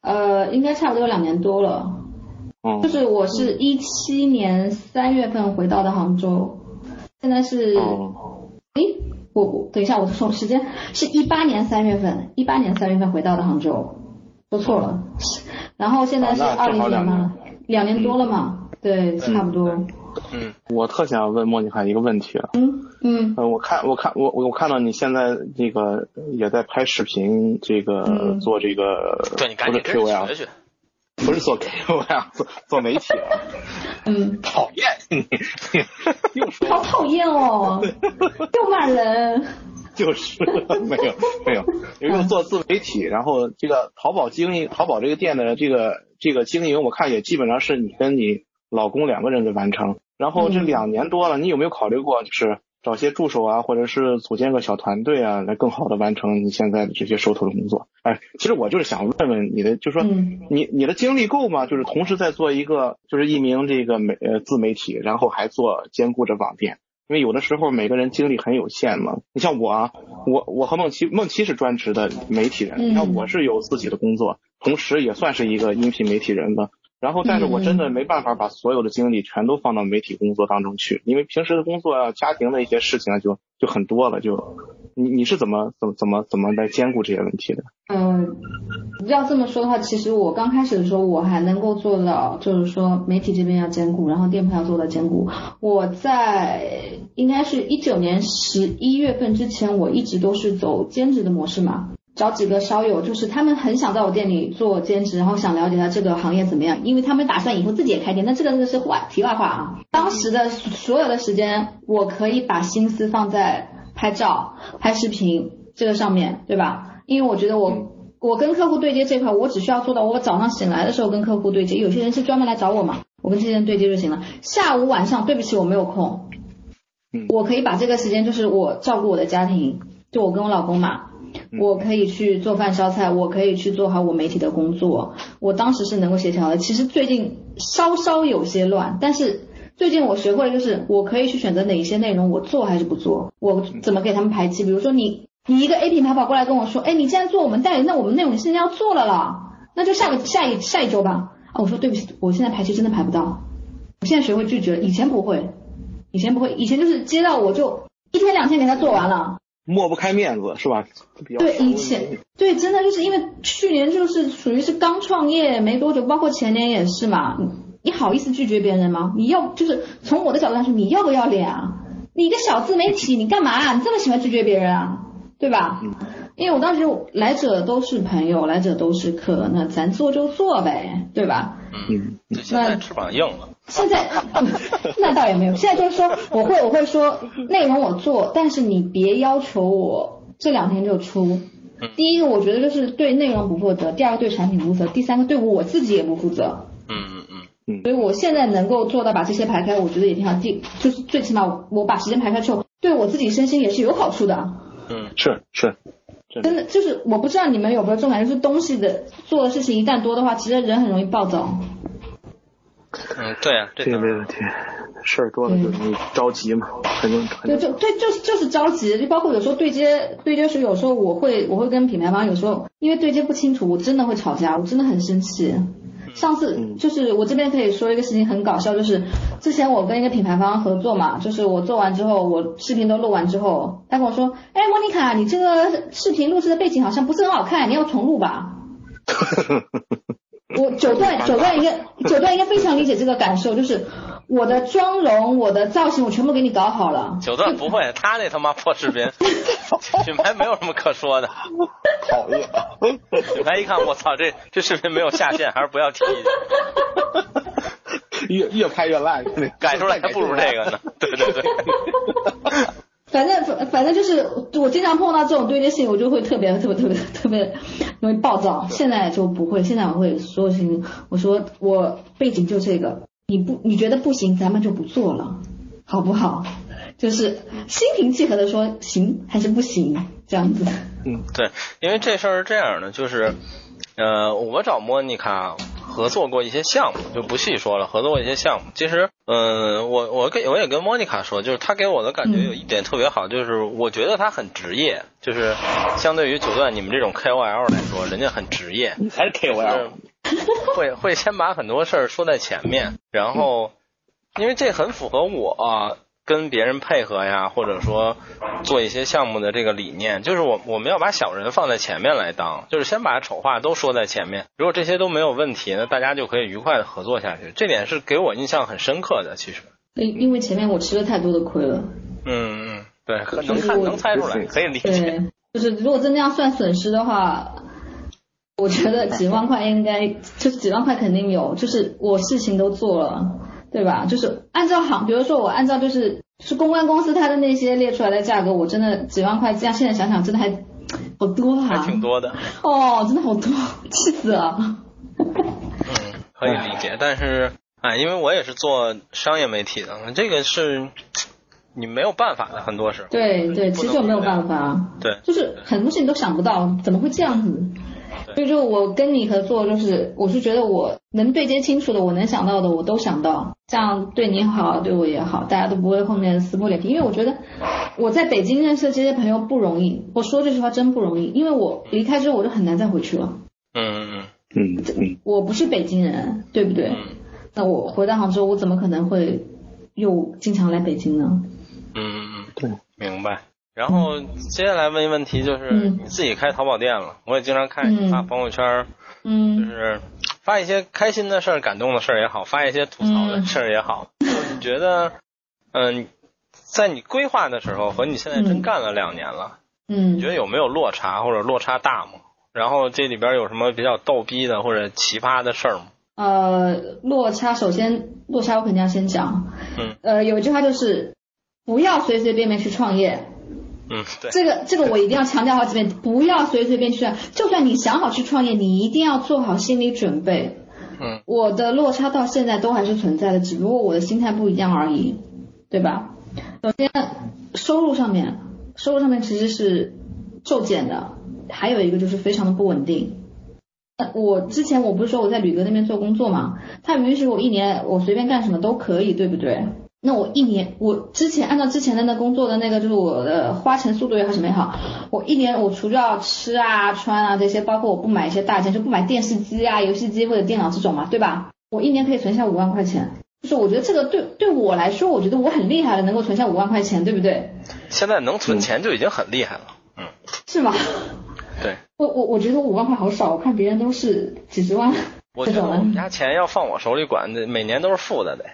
Speaker 3: 呃，应该差不多两年多了。
Speaker 2: 嗯
Speaker 3: 就，是我是一七年三月份回到的杭州，现在是，
Speaker 2: 哦，
Speaker 3: 诶，我我等一下，我从时间是一八年三月份，一八年三月份回到的杭州，说错了，[laughs] 然后现在是二零年嘛，两年多了嘛，对，差不多，
Speaker 1: 嗯
Speaker 2: 我特想问莫妮卡一个问题啊。
Speaker 3: 嗯嗯。
Speaker 2: 呃，我看我看我我我看到你现在这个也在拍视频，这个
Speaker 3: 嗯。
Speaker 2: 做这个
Speaker 1: 对你赶
Speaker 2: 不是
Speaker 1: 紧跟着学学。
Speaker 2: 不是做 KOL，做做媒体啊，
Speaker 3: 嗯，
Speaker 2: 讨厌你，[laughs] 又说
Speaker 3: 好讨厌哦，又骂人，[laughs]
Speaker 2: 就是没有没有，又做自媒体，然后这个淘宝经营，淘宝这个店的这个这个经营，我看也基本上是你跟你老公两个人在完成。然后这
Speaker 3: 嗯
Speaker 2: 两年多了，你有没有考虑过，就是找些助手啊，或者是组建个小团队啊，来更好的完成你现在的这些手头的工作？哎，其实我就是想问问你的，就是说
Speaker 3: 嗯
Speaker 2: 你你的精力够吗？就是同时在做一个就是一名这个媒呃自媒体，然后还做兼顾着网店。因为有的时候每个人精力很有限嘛。你像我啊，我我和梦琪，梦琪是专职的媒体人，你看我是有自己的工作，同时也算是一个音频媒体人吧。然后，但是我真的没办法把所有的精力全都放到媒体工作当中去，因为平时的工作啊、家庭的一些事情啊，就就很多了。就你你是怎么怎么怎么怎么来兼顾这些问题的？
Speaker 3: 嗯，要这么说的话，其实我刚开始的时候，我还能够做到，就是说媒体这边要兼顾，然后店铺要做到兼顾。我在应该是一九年十一月份之前，我一直都是走兼职的模式嘛。找几个烧友，就是他们很想在我店里做兼职，然后想了解一下这个行业怎么样，因为他们打算以后自己也开店。那这个这个是话题外话啊。当时的所有的时间，我可以把心思放在拍照、拍视频这个上面，对吧？因为我觉得我我跟客户对接这块，我只需要做到我早上醒来的时候跟客户对接。有些人是专门来找我嘛，我跟这些人对接就行了。下午晚上，对不起，我没有空。
Speaker 2: 嗯，
Speaker 3: 我可以把这个时间，就是我照顾我的家庭，就我跟我老公嘛。我可以去做饭烧菜，我可以去做好我媒体的工作。我当时是能够协调的。其实最近稍稍有些乱，但是最近我学会了，就是我可以去选择哪一些内容我做还是不做，我怎么给他们排期。比如说你你一个 A 品牌跑过来跟我说，哎，你既然做我们代理，那我们内容现在要做了啦，那就下个下一下一周吧。啊，我说对不起，我现在排期真的排不到。我现在学会拒绝了，以前不会，以前不会，以前就是接到我就一天两天给他做完了。
Speaker 2: 抹不开面子是吧？
Speaker 3: 对，以前对，真的就是因为去年就是属于是刚创业没多久，包括前年也是嘛。你好意思拒绝别人吗？你要就是从我的角度来说，你要不要脸啊？你一个小自媒体，你干嘛？你这么喜欢拒绝别人啊？对吧？因为我当时来者都是朋友，来者都是客，那咱做就做呗，对吧？
Speaker 1: 嗯，现在翅膀硬了。
Speaker 3: 现在 [laughs] 那倒也没有，现在就是说我会我会说内容我做，但是你别要求我这两天就出。第一个我觉得就是对内容不负责，第二个对产品不负责，第三个对我自己也不负责。
Speaker 1: 嗯嗯嗯
Speaker 2: 嗯。
Speaker 3: 所以我现在能够做到把这些排开，我觉得也挺好。第就是最起码我把时间排开之后，对我自己身心也是有好处的。
Speaker 1: 嗯，
Speaker 2: 是是。
Speaker 3: 真的就是我不知道你们有没有这种感觉，就是东西的做的事情一旦多的话，其实人很容易暴躁。
Speaker 1: 嗯，对啊，
Speaker 2: 这个没问题。事儿多了就容易着急嘛，肯定。
Speaker 3: 对，就对，就是就是着急，就包括有时候对接对接时，有时候我会我会跟品牌方有时候因为对接不清楚，我真的会吵架，我真的很生气。上次就是我这边可以说一个事情很搞笑，就是之前我跟一个品牌方合作嘛，就是我做完之后，我视频都录完之后，他跟我说，哎，莫妮卡，你这个视频录制的背景好像不是很好看，你要重录吧。[laughs] 我九段 [laughs] 九段应该九段应该非常理解这个感受，就是我的妆容、我的造型，我全部给你搞好了。
Speaker 1: 九段不会，他那他妈破视频，[laughs] 品牌没有什么可说的。[laughs]
Speaker 2: 讨厌。
Speaker 1: 品牌一看，我操，这这视频没有下线，还是不要提。
Speaker 2: 越越拍越烂，
Speaker 1: 改出来还不如这个呢。对对对。
Speaker 3: 反正反反正就是我经常碰到这种对接事情，我就会特别特别特别特别容易暴躁。现在就不会，现在我会所有事情，我说我背景就这个，你不你觉得不行，咱们就不做了，好不好？就是心平气和的说行还是不行这样子。
Speaker 2: 嗯，
Speaker 1: 对，因为这事儿是这样的，就是呃，我找莫妮卡。合作过一些项目就不细说了，合作过一些项目。其实，嗯，我我跟我也跟莫妮卡说，就是她给我的感觉有一点特别好，就是我觉得她很职业，就是相对于九段你们这种 KOL 来说，人家很职业。
Speaker 2: 你才是 KOL，
Speaker 1: 会会先把很多事儿说在前面，然后因为这很符合我。跟别人配合呀，或者说做一些项目的这个理念，就是我我们要把小人放在前面来当，就是先把丑话都说在前面。如果这些都没有问题，那大家就可以愉快的合作下去。这点是给我印象很深刻的。其实，
Speaker 3: 因因为前面我吃了太多的亏了。
Speaker 1: 嗯嗯，对，能看能猜出来，可以理解。
Speaker 3: 对，就是如果真的要算损失的话，我觉得几万块应该就是几万块肯定有，就是我事情都做了。对吧？就是按照行，比如说我按照就是是公关公司它的那些列出来的价格，我真的几万块，这样现在想想真的还好多啊，
Speaker 1: 还挺多的。
Speaker 3: 哦，真的好多，气死了。
Speaker 1: 嗯，可以理解，但是哎，因为我也是做商业媒体的，这个是你没有办法的，很多时候。
Speaker 3: 对对，其实我没有办法。
Speaker 1: 对，
Speaker 3: 就是很多事情都想不到，怎么会这样子？所以就我跟你合作，就是我是觉得我能对接清楚的，我能想到的我都想到，这样对你好，对我也好，大家都不会后面撕破脸皮。因为我觉得我在北京认识的这些朋友不容易，我说这句话真不容易，因为我离开之后我就很难再回去了。
Speaker 1: 嗯嗯
Speaker 2: 嗯嗯，
Speaker 3: 我不是北京人，对不对？
Speaker 1: 嗯
Speaker 3: 那我回到杭州，我怎么可能会又经常来北京呢？
Speaker 1: 嗯嗯嗯，
Speaker 2: 对，
Speaker 1: 明白。然后接下来问一问题，就是
Speaker 3: 嗯。
Speaker 1: 你自己开淘宝店了，我也经常看你发
Speaker 3: 嗯
Speaker 1: 朋友圈，嗯。就
Speaker 3: 嗯
Speaker 1: 是发一些开心的事儿、感动的事儿也好，发一些吐槽的事儿也好。你觉得，嗯、在你规划的时候和你现在真
Speaker 3: 嗯。
Speaker 1: 干了两年了，
Speaker 3: 嗯。
Speaker 1: 你觉得有没有落差或者落差大吗？然后这里边有什么比较逗逼的或者奇葩的事儿吗？
Speaker 3: 呃，落差首先落差我肯定要先讲，
Speaker 1: 嗯。
Speaker 3: 呃，有一句话就是不要随随便便去创业，
Speaker 1: 嗯，对，
Speaker 3: 这个这个我一定要强调好几遍，不要随随便去创，就算你想好去创业，你一定要做好心理准备。
Speaker 1: 嗯
Speaker 3: 我的落差到现在都还是存在的，只不过我的心态不一样而已，对吧？首先，收入上面，收入上面其实是骤减的，还有一个就是非常的不稳定。呃我之前我不是说我在吕哥那边做工作嘛，他允许我一年我随便干什么都可以，对不对？那我一年，我之前按照之前的那工作的那个，就是我的花钱速度也好什么也好，我一年我除掉吃啊、穿啊这些，包括我不买一些大件，就不买电视机啊、游戏机或者电脑这种嘛，对吧？我一年可以存下五万块钱，就是我觉得这个对对我来说，我觉得我很厉害了，能够存下五万块钱，对不对？
Speaker 1: 现在能存钱就已经很厉害了。嗯，
Speaker 3: 是吗？[laughs]
Speaker 1: 对，
Speaker 3: 我我我觉得五万块好少，我看别人都是几十万
Speaker 1: 我觉得
Speaker 3: 这种的。
Speaker 1: 我们家钱要放我手里管，得每年都是负的得。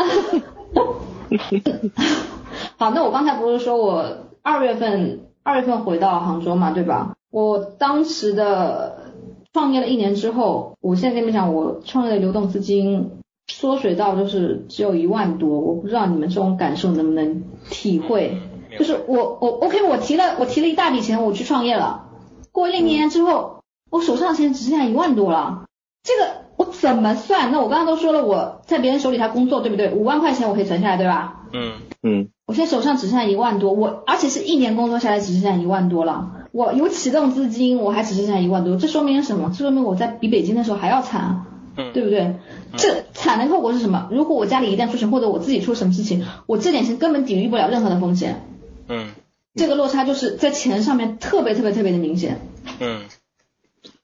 Speaker 1: [laughs]
Speaker 3: 好，那我刚才不是说我二月份二月份回到杭州嘛，对吧？我当时的创业了一年之后，我现在跟你们讲，我创业的流动资金缩水到就是只有一万多，我不知道你们这种感受能不能体会？就是我我 OK，我提了我提了一大笔钱，我去创业了，过了一年之后，我手上的钱只剩下一万多了，这个我怎么算？那我刚刚都说了，我在别人手里他工作，对不对？五万块钱我可以存下来，对吧？
Speaker 1: 嗯
Speaker 2: 嗯
Speaker 3: 我现在手上只剩下一万多，我而且是一年工作下来只剩下一万多了。我有启动资金，我还只剩下一万多，这说明什么？这说明我在比北京的时候还要惨啊，
Speaker 1: 嗯
Speaker 3: 对不对？这惨的后果是什么？如果我家里一旦出事，或者我自己出什么事情，我这点钱根本抵御不了任何的风险。
Speaker 1: 嗯
Speaker 3: 这个落差就是在钱上面特别特别特别的明显。
Speaker 1: 嗯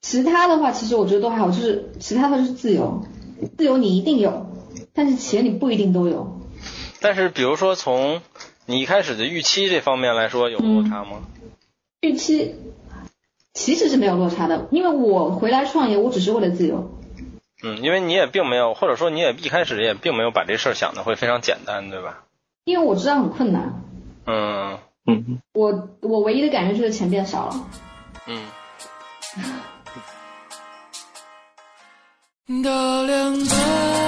Speaker 3: 其他的话，其实我觉得都还好，就是其他的就是自由，自由你一定有，但是钱你不一定都有。
Speaker 1: 但是比如说从你一开始的预期这方面来说，有落差吗？
Speaker 3: 预期其实是没有落差的，因为我回来创业，我只是为了自由。
Speaker 1: 嗯，因为你也并没有，或者说你也一开始也并没有把这事儿想的会非常简单，对吧？
Speaker 3: 因为我知道很困难，
Speaker 1: 嗯
Speaker 2: 嗯
Speaker 3: 我我唯一的感觉就是钱变少了。
Speaker 1: 嗯
Speaker 5: 大量着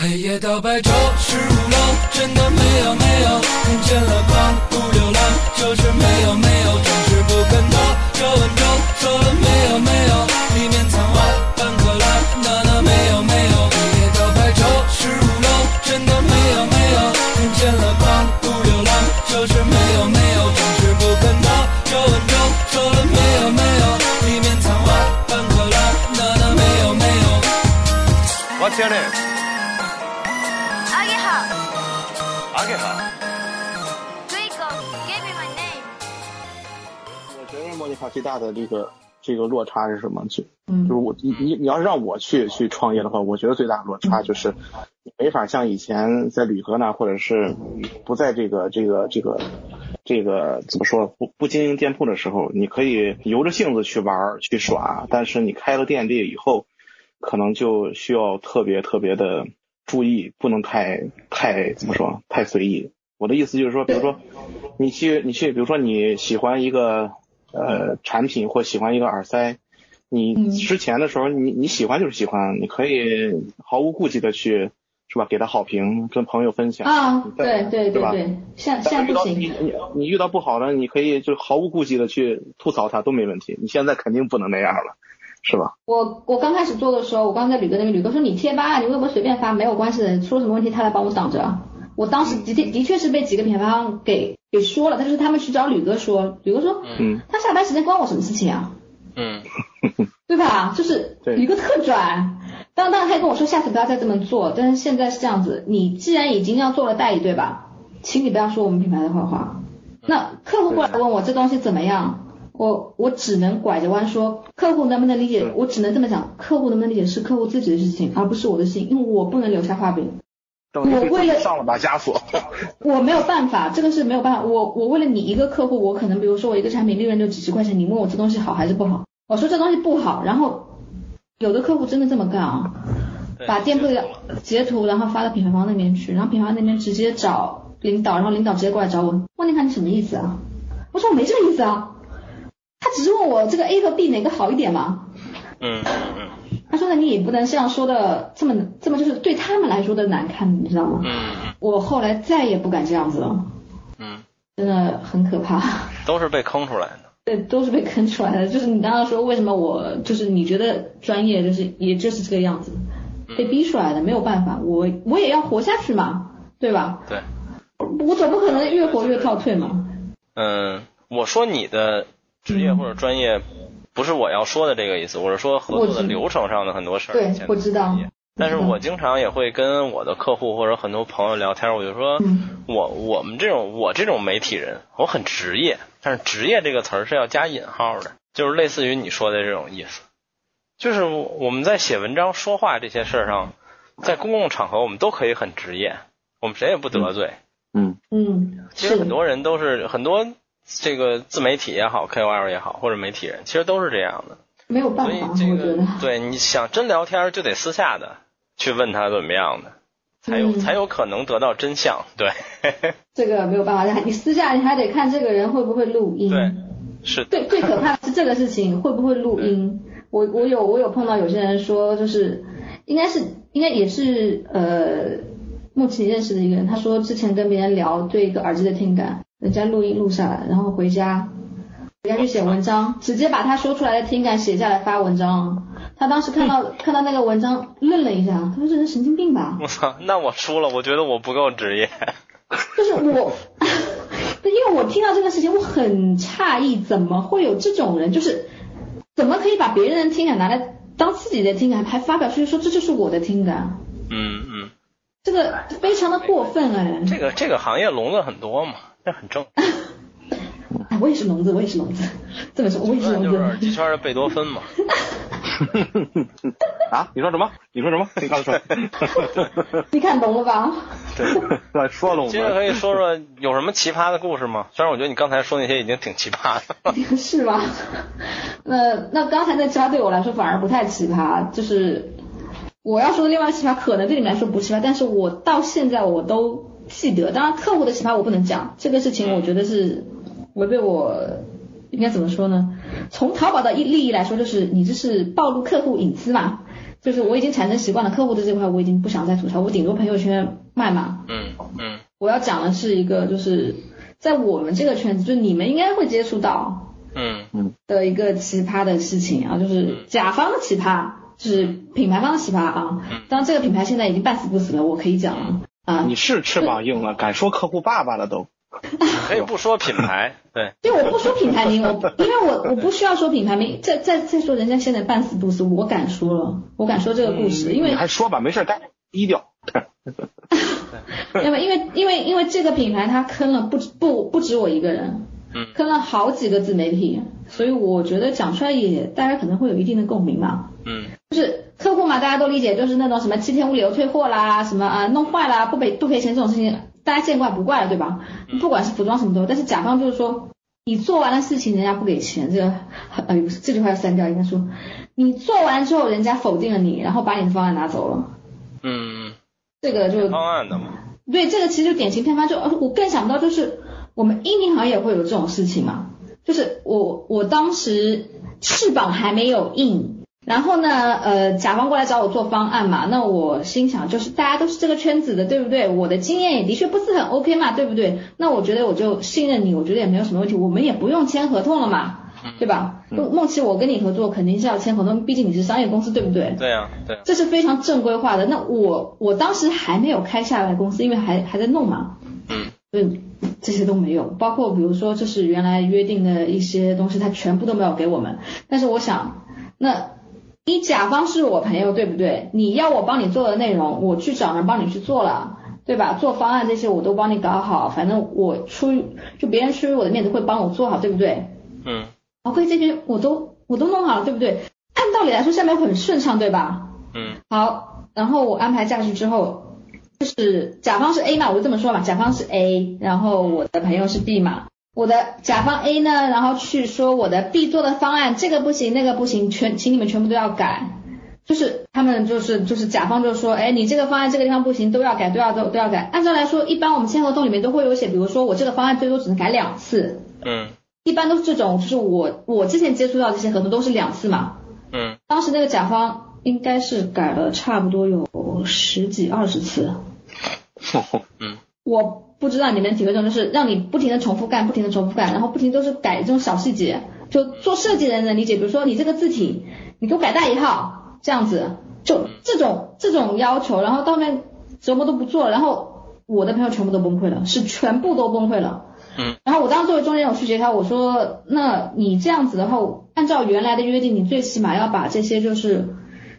Speaker 5: 黑夜到白昼，十五楼，真的没有没有，看见了光不流浪，就是没有没有，总是不肯多，皱纹皱，说了没有没有，里面藏万半克拉，那那没有没有，黑夜到白昼，十五楼，真的没有没有，看见了光不流浪，就是没有没有，总是不肯多，皱纹皱，说了没有没有，里面藏万半克拉，那那没有没有。
Speaker 6: What's your name? 给好。
Speaker 7: 可以 go give me my name。
Speaker 2: 我觉得莫妮卡最大的这个这个落差是什么？就
Speaker 3: 嗯
Speaker 2: 就是我你你你要是让我去去创业的话，我觉得最大的落差就是没法像以前在旅客那，或者是不在这个这个这个这个怎么说不不经营店铺的时候，你可以由着性子去玩儿去耍，但是你开了店这以后，可能就需要特别特别的注意，不能太太怎么说，太随意。我的意思就是说，比如说你去你去，比如说你喜欢一个呃产品或喜欢一个耳塞，你
Speaker 3: 嗯。
Speaker 2: 之前的时候你你喜欢就是喜欢，你可以毫无顾忌的去是吧，给他好评，跟朋友分享
Speaker 3: 啊，对对
Speaker 2: 对吧
Speaker 3: 对对，现现在不
Speaker 2: 但是遇到你
Speaker 3: 行，
Speaker 2: 你你遇到不好的，你可以就毫无顾忌的去吐槽他都没问题。你现在肯定不能那样了，是吧？
Speaker 3: 我我刚开始做的时候，我刚在吕哥那边，吕哥说你贴吧，你微博随便发没有关系的，出了什么问题他来帮我挡着。我当时的确的确是被几个品牌方给给说了，但是他们去找吕哥说，吕哥说，
Speaker 2: 嗯，
Speaker 3: 他下班时间关我什么事情啊？
Speaker 1: 嗯 [laughs]
Speaker 3: 对吧？就是 [laughs]
Speaker 2: 对
Speaker 3: 吕哥特拽。当当然他也跟我说下次不要再这么做，但是现在是这样子，你既然已经要做了代理，对吧？请你不要说我们品牌的坏话。那客户过来问我这东西怎么样，我我只能拐着弯说，客户能不能理解？我只能这么讲，客户能不能理解是客户自己的事情，而不是我的事情，因为我不能留下画饼。
Speaker 2: 等于给
Speaker 3: 我为了
Speaker 2: 上了把枷锁。[laughs]
Speaker 3: 我没有办法，这个是没有办法。我我为了你一个客户，我可能比如说我一个产品利润就几十块钱，你问我这东西好还是不好，我说这东西不好，然后有的客户真的这么干啊，把店铺的截图然后发到品牌方那边去，然后品牌方那边直接找领导，然后领导直接过来找我，问你看你什么意思啊？我说我没这个意思啊，他只是问我这个 A 和 B 哪个好一点嘛。
Speaker 1: 嗯嗯
Speaker 3: 他说那你也不能这样说的这么这么就是对他们来说的难看，你知道吗？
Speaker 1: 嗯
Speaker 3: 我后来再也不敢这样子了。
Speaker 1: 嗯，
Speaker 3: 真的很可怕。
Speaker 1: 都是被坑出来的。
Speaker 3: 对，都是被坑出来的。就是你刚刚说为什么我就是你觉得专业就是也就是这个样子，被逼出来的，没有办法，我我也要活下去嘛，对吧？
Speaker 1: 对，
Speaker 3: 我总不可能越活越倒退嘛。
Speaker 1: 嗯，我说你的职业或者专业，不是我要说的这个意思，我是说合作的流程上的很多事儿。
Speaker 3: 对，我知道。
Speaker 1: 但是我经常也会跟我的客户或者很多朋友聊天，我就说，
Speaker 3: 嗯。
Speaker 1: 我我们这种我这种媒体人，我很职业，但是职业这个词儿是要加引号的，就是类似于你说的这种意思，就是我们在写文章、说话这些事儿上，在公共场合我们都可以很职业，我们谁也不得罪。
Speaker 2: 嗯。
Speaker 3: 嗯，
Speaker 1: 其实很多人都是很多这个自媒体也好，KOL 也好，或者媒体人，其实都是这样的。
Speaker 3: 没有办
Speaker 1: 所以
Speaker 3: 法，
Speaker 1: 这个。对你想真聊天，就得私下的去问他怎么样的，才有、
Speaker 3: 嗯
Speaker 1: 才有可能得到真相。对，[laughs]
Speaker 3: 这个没有办法，你私下你还得看这个人会不会录音。
Speaker 1: 对是
Speaker 3: 对，最可怕的是这个事情会不会录音？我我有我有碰到有些人说，就是应该是应该也是呃，目前认识的一个人，他说之前跟别人聊对一个耳机的听感，人家录音录下来，然后回家回家去写文章，直接把他说出来的听感写下来发文章。他当时看到看到那个文章愣了一下，他说这人神经病吧？
Speaker 1: 我操，那我输了，我觉得我不够职业。
Speaker 3: 就是我，[laughs] 因为我听到这个事情，我很诧异，怎么会有这种人？就是怎么可以把别人的听感拿来当自己的听感，还发表出去说这就是我的听感？
Speaker 1: 嗯嗯，
Speaker 3: 这个非常的过分哎！
Speaker 1: 这个这个行业聋子很多嘛，这很正。[laughs]
Speaker 3: 哎，我也是聋子，我也是聋子。这么说，我也是聋子
Speaker 1: 就是耳机。圈的贝多芬嘛。[laughs] [laughs]
Speaker 2: 啊，你说什么？你说什么？你刚才说。
Speaker 3: 你看懂了吧？
Speaker 2: 对，说了我
Speaker 1: 接着可以说说有什么奇葩的故事吗？虽然我觉得你刚才说那些已经挺奇葩的。
Speaker 3: 是吗？那那刚才那奇葩对我来说反而不太奇葩，就是我要说的另外奇葩，可能对你们来说不奇葩，但是我到现在我都记得。当然，客户的奇葩我不能讲，这个事情我觉得是违背我应该怎么说呢？从淘宝的利利益来说，就是你这是暴露客户隐私嘛。就是我已经产生习惯了，客户的这块我已经不想再吐槽，我顶多朋友圈卖嘛。
Speaker 1: 嗯嗯
Speaker 3: 我要讲的是一个，就是在我们这个圈子，就你们应该会接触到，
Speaker 1: 嗯
Speaker 3: 的一个奇葩的事情啊，就是甲方的奇葩，就是品牌方的奇葩啊。当然，这个品牌现在已经半死不死了，我可以讲了啊。
Speaker 2: 你是翅膀硬了，敢说客户爸爸了都。[laughs]
Speaker 1: 可以不说品牌，[laughs] 对，
Speaker 3: 对我不说品牌名，[laughs] 我因为我我不需要说品牌名。再再再说，人家现在半死不死，我敢说了，我敢说这个故事，因为
Speaker 2: 你还说吧，没事，该低调。
Speaker 3: 因为因为因为因为这个品牌它坑了不止不不止我一个人，
Speaker 1: 嗯
Speaker 3: 坑了好几个自媒体，所以我觉得讲出来也大家可能会有一定的共鸣嘛。
Speaker 1: 嗯
Speaker 3: 就是客户嘛，大家都理解，就是那种什么七天无理由退货啦，什么啊弄坏啦不赔不赔钱这种事情，大家见怪不怪了，对吧？不管是服装什么都，但是甲方就是说，你做完了事情，人家不给钱，这个呃不是这句话要删掉，应该说，你做完之后人家否定了你，然后把你的方案拿走了，
Speaker 1: 嗯
Speaker 3: 这个就
Speaker 1: 方案的嘛。
Speaker 3: 对，这个其实就典型偏方，就呃我更想不到就是我们印尼行业会有这种事情吗，就是我我当时翅膀还没有硬，然后呢，呃，甲方过来找我做方案嘛，那我心想就是大家都是这个圈子的，对不对？我的经验也的确不是很 OK 嘛，对不对？那我觉得我就信任你，我觉得也没有什么问题，我们也不用签合同了嘛，对吧？梦梦琪，我跟你合作肯定是要签合同，毕竟你是商业公司，对不对？
Speaker 1: 对啊、对啊、
Speaker 3: 这是非常正规化的。那我我当时还没有开下来公司，因为还还在弄嘛，
Speaker 1: 嗯
Speaker 3: 所以这些都没有，包括比如说这是原来约定的一些东西，他全部都没有给我们。但是我想，那你甲方是我朋友，对不对？你要我帮你做的内容，我去找人帮你去做了。对吧？做方案这些我都帮你搞好，反正我出于就别人出于我的面子会帮我做好，对不对？
Speaker 1: 嗯
Speaker 3: OK，这边我都我都弄好了，对不对？按道理来说下面会很顺畅，对吧？
Speaker 1: 嗯
Speaker 3: 好，然后我安排下去之后，就是甲方是 A 嘛，我就这么说嘛，甲方是 A，然后我的朋友是 B 嘛，我的甲方 A 呢，然后去说我的 B 做的方案这个不行那个不行，全请你们全部都要改。就是他们就是就是甲方就说，哎，你这个方案这个地方不行，都要改，都要都都要改。按照来说，一般我们签合同里面都会有写，比如说我这个方案最多只能改两次，
Speaker 1: 嗯
Speaker 3: 一般都是这种，就是我我之前接触到这些合同都是两次嘛。
Speaker 1: 嗯
Speaker 3: 当时那个甲方应该是改了差不多有十几二十次，[laughs]
Speaker 1: 嗯。
Speaker 3: 我不知道你们体会这种，就是让你不停的重复干，不停的重复干，然后不停都是改这种小细节，就做设计的人能理解，比如说你这个字体，你给我改大一号，这样子，就这种这种要求，然后到面什么都不做，然后我的朋友全部都崩溃了，是全部都崩溃了。
Speaker 1: 嗯。
Speaker 3: 然后我当时作为中间人，我去协调，我说，那你这样子的话，按照原来的约定，你最起码要把这些就是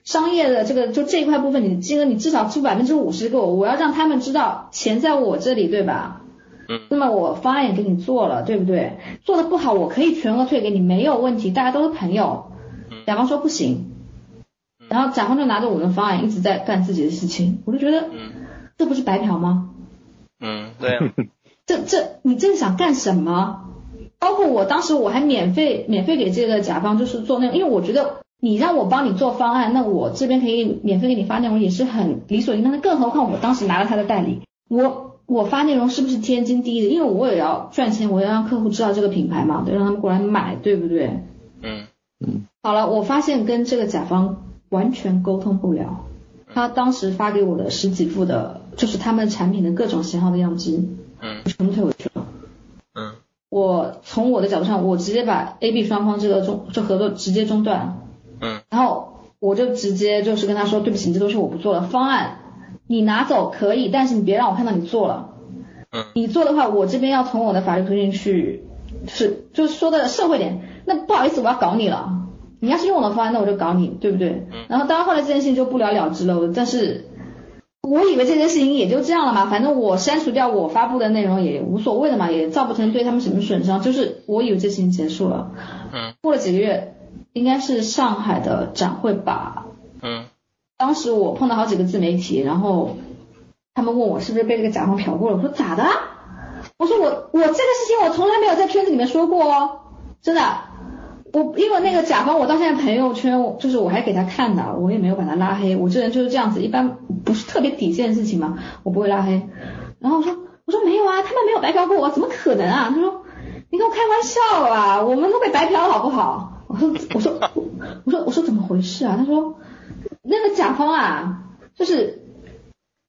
Speaker 3: 商业的这个就这一块部分，你的金额你至少出百分之五十给我，我要让他们知道钱在我这里，对吧？
Speaker 1: 嗯
Speaker 3: 那么我方案也给你做了，对不对？做的不好，我可以全额退给你，没有问题，大家都是朋友。甲方说不行，然后甲方就拿着我的方案一直在干自己的事情，我就觉得
Speaker 1: 嗯
Speaker 3: 这不是白嫖吗？
Speaker 1: 嗯，对 [laughs] 呀、
Speaker 3: 这这你这是想干什么？包括我当时我还免费免费给这个甲方就是做那个，因为我觉得你让我帮你做方案，那我这边可以免费给你发内容也是很理所应当的。更何况我当时拿了他的代理，我我发内容是不是天经地义的？因为我也要赚钱，我要让客户知道这个品牌嘛，对，让他们过来买，对不对？
Speaker 1: 嗯嗯
Speaker 3: 好了，我发现跟这个甲方完全沟通不了。他当时发给我的十几副的，就是他们产品的各种型号的样机，
Speaker 1: 嗯
Speaker 3: 我全部退回去了。
Speaker 1: 嗯
Speaker 3: 我从我的角度上，我直接把 A、B 双方这个中这合作直接中断，
Speaker 1: 嗯
Speaker 3: 然后我就直接就是跟他说，对不起，这东西我不做了，方案你拿走可以，但是你别让我看到你做了。
Speaker 1: 嗯
Speaker 3: 你做的话，我这边要从我的法律途径去，是就是说的社会点，那不好意思，我要搞你了。你要是用我的方案，那我就搞你，对不对？
Speaker 1: 嗯
Speaker 3: 然后当然后来这件事情就不了了之了，但是我以为这件事情也就这样了嘛，反正我删除掉我发布的内容也无所谓的嘛，也造不成对他们什么损伤，就是我以为这事情结束了。
Speaker 1: 嗯
Speaker 3: 过了几个月，应该是上海的展会吧，
Speaker 1: 嗯
Speaker 3: 当时我碰到好几个自媒体，然后他们问我是不是被这个甲方嫖过了，我说咋的？我说我我这个事情我从来没有在圈子里面说过哦，真的。我因为那个甲方，我到现在朋友圈就是我还给他看的，我也没有把他拉黑。我这人就是这样子，一般不是特别底线的事情嘛，我不会拉黑。然后我说我说没有啊，他们没有白嫖过我，怎么可能啊？他说你跟我开玩笑啊，我们都被白嫖了好不好？我说我说我说我说怎么回事啊？他说那个甲方啊，就是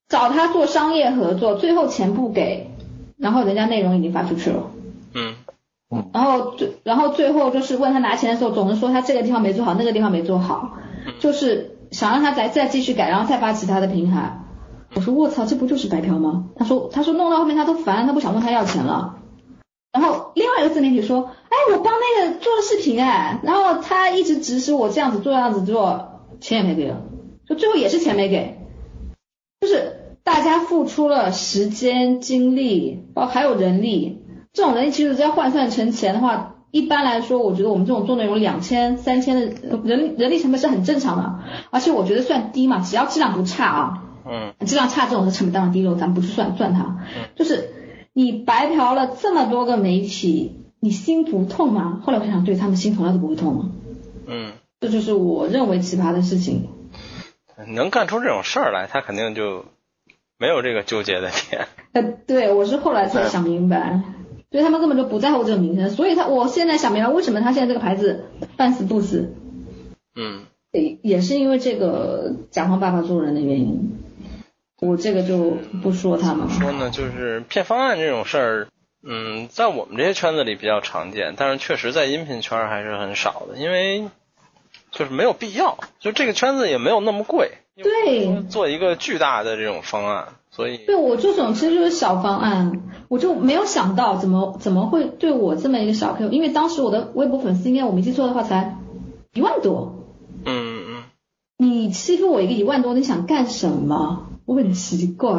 Speaker 3: 找他做商业合作，最后钱不给，然后人家内容已经发出去了。
Speaker 1: 嗯
Speaker 3: 然后最然后最后就是问他拿钱的时候，总是说他这个地方没做好，那个地方没做好，就是想让他再再继续改，然后再发其他的平台。我说我操，这不就是白嫖吗？他说他说弄到后面他都烦，他不想问他要钱了。然后另外一个自媒体说，哎，我帮那个做了视频哎，然后他一直指使我这样子做，这样子做，钱也没给了，就最后也是钱没给，就是大家付出了时间、精力，包括还有人力，这种人力其实要换算成钱的话，一般来说，我觉得我们这种做内容两千、三千的呃人人力成本是很正常的，而且我觉得算低嘛，只要质量不差啊，
Speaker 1: 嗯。
Speaker 3: 质量差这种是成本当然低了，咱们不去算算它，就是你白嫖了这么多个媒体，你心不痛吗？后来我想想，对他们心从来都不会痛了，
Speaker 1: 嗯，
Speaker 3: 这就是我认为奇葩的事情。
Speaker 1: 能干出这种事儿来，他肯定就没有这个纠结的点。
Speaker 3: 呃，对我是后来才想明白，所以他们根本就不在乎这个名声，所以他我现在想明白为什么他现在这个牌子半死不死，
Speaker 1: 嗯，
Speaker 3: 也也是因为这个甲方爸爸做人的原因。我这个就不说他们了。
Speaker 1: 说呢，就是骗方案这种事儿，嗯，在我们这些圈子里比较常见，但是确实在音频圈还是很少的，因为就是没有必要，就这个圈子也没有那么贵，
Speaker 3: 对
Speaker 1: 做一个巨大的这种方案，所以
Speaker 3: 对我这种其实就是小方案，我就没有想到怎么怎么会对我这么一个小 Q，因为当时我的微博粉丝应该我没记错的话才一万多，
Speaker 1: 嗯嗯
Speaker 3: 你欺负我一个一万多，你想干什么？我很奇怪，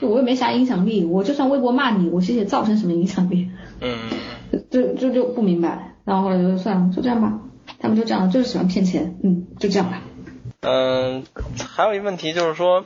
Speaker 3: 就我又没啥影响力，我就算微博骂你，我其实也造成什么影响力，
Speaker 1: 嗯。嗯 [laughs]
Speaker 3: 就就就不明白，然后后来就算了，就这样吧，他们就这样，就是喜欢骗钱，嗯，就这样吧。
Speaker 1: 嗯，还有一个问题就是说，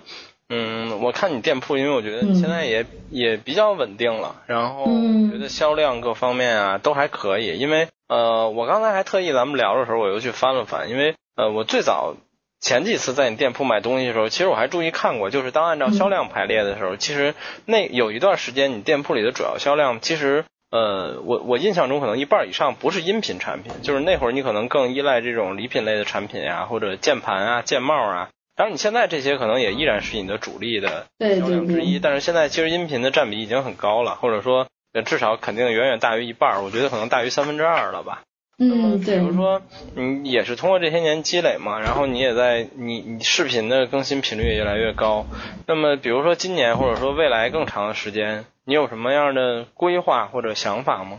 Speaker 1: 嗯，我看你店铺，因为我觉得你现在也、也比较稳定了，然后觉得销量各方面啊都还可以，因为呃，我刚才还特意咱们聊的时候，我又去翻了翻，因为呃，我最早前几次在你店铺买东西的时候，其实我还注意看过，就是当按照销量排列的时候，其实那有一段时间你店铺里的主要销量其实。呃，我我印象中可能一半以上不是音频产品，就是那会儿你可能更依赖这种礼品类的产品呀、或者键盘啊、键帽啊。当然，你现在这些可能也依然是你的主力的销
Speaker 3: 对对
Speaker 1: 量之一，但是现在其实音频的占比已经很高了，或者说呃至少肯定远远大于一半儿，我觉得可能大于三分之二了吧。
Speaker 3: 嗯，
Speaker 1: 比，如说，你也是通过这些年积累嘛，然后你也在你你视频的更新频率也越来越高。那么，比如说今年或者说未来更长的时间，你有什么样的规划或者想法吗？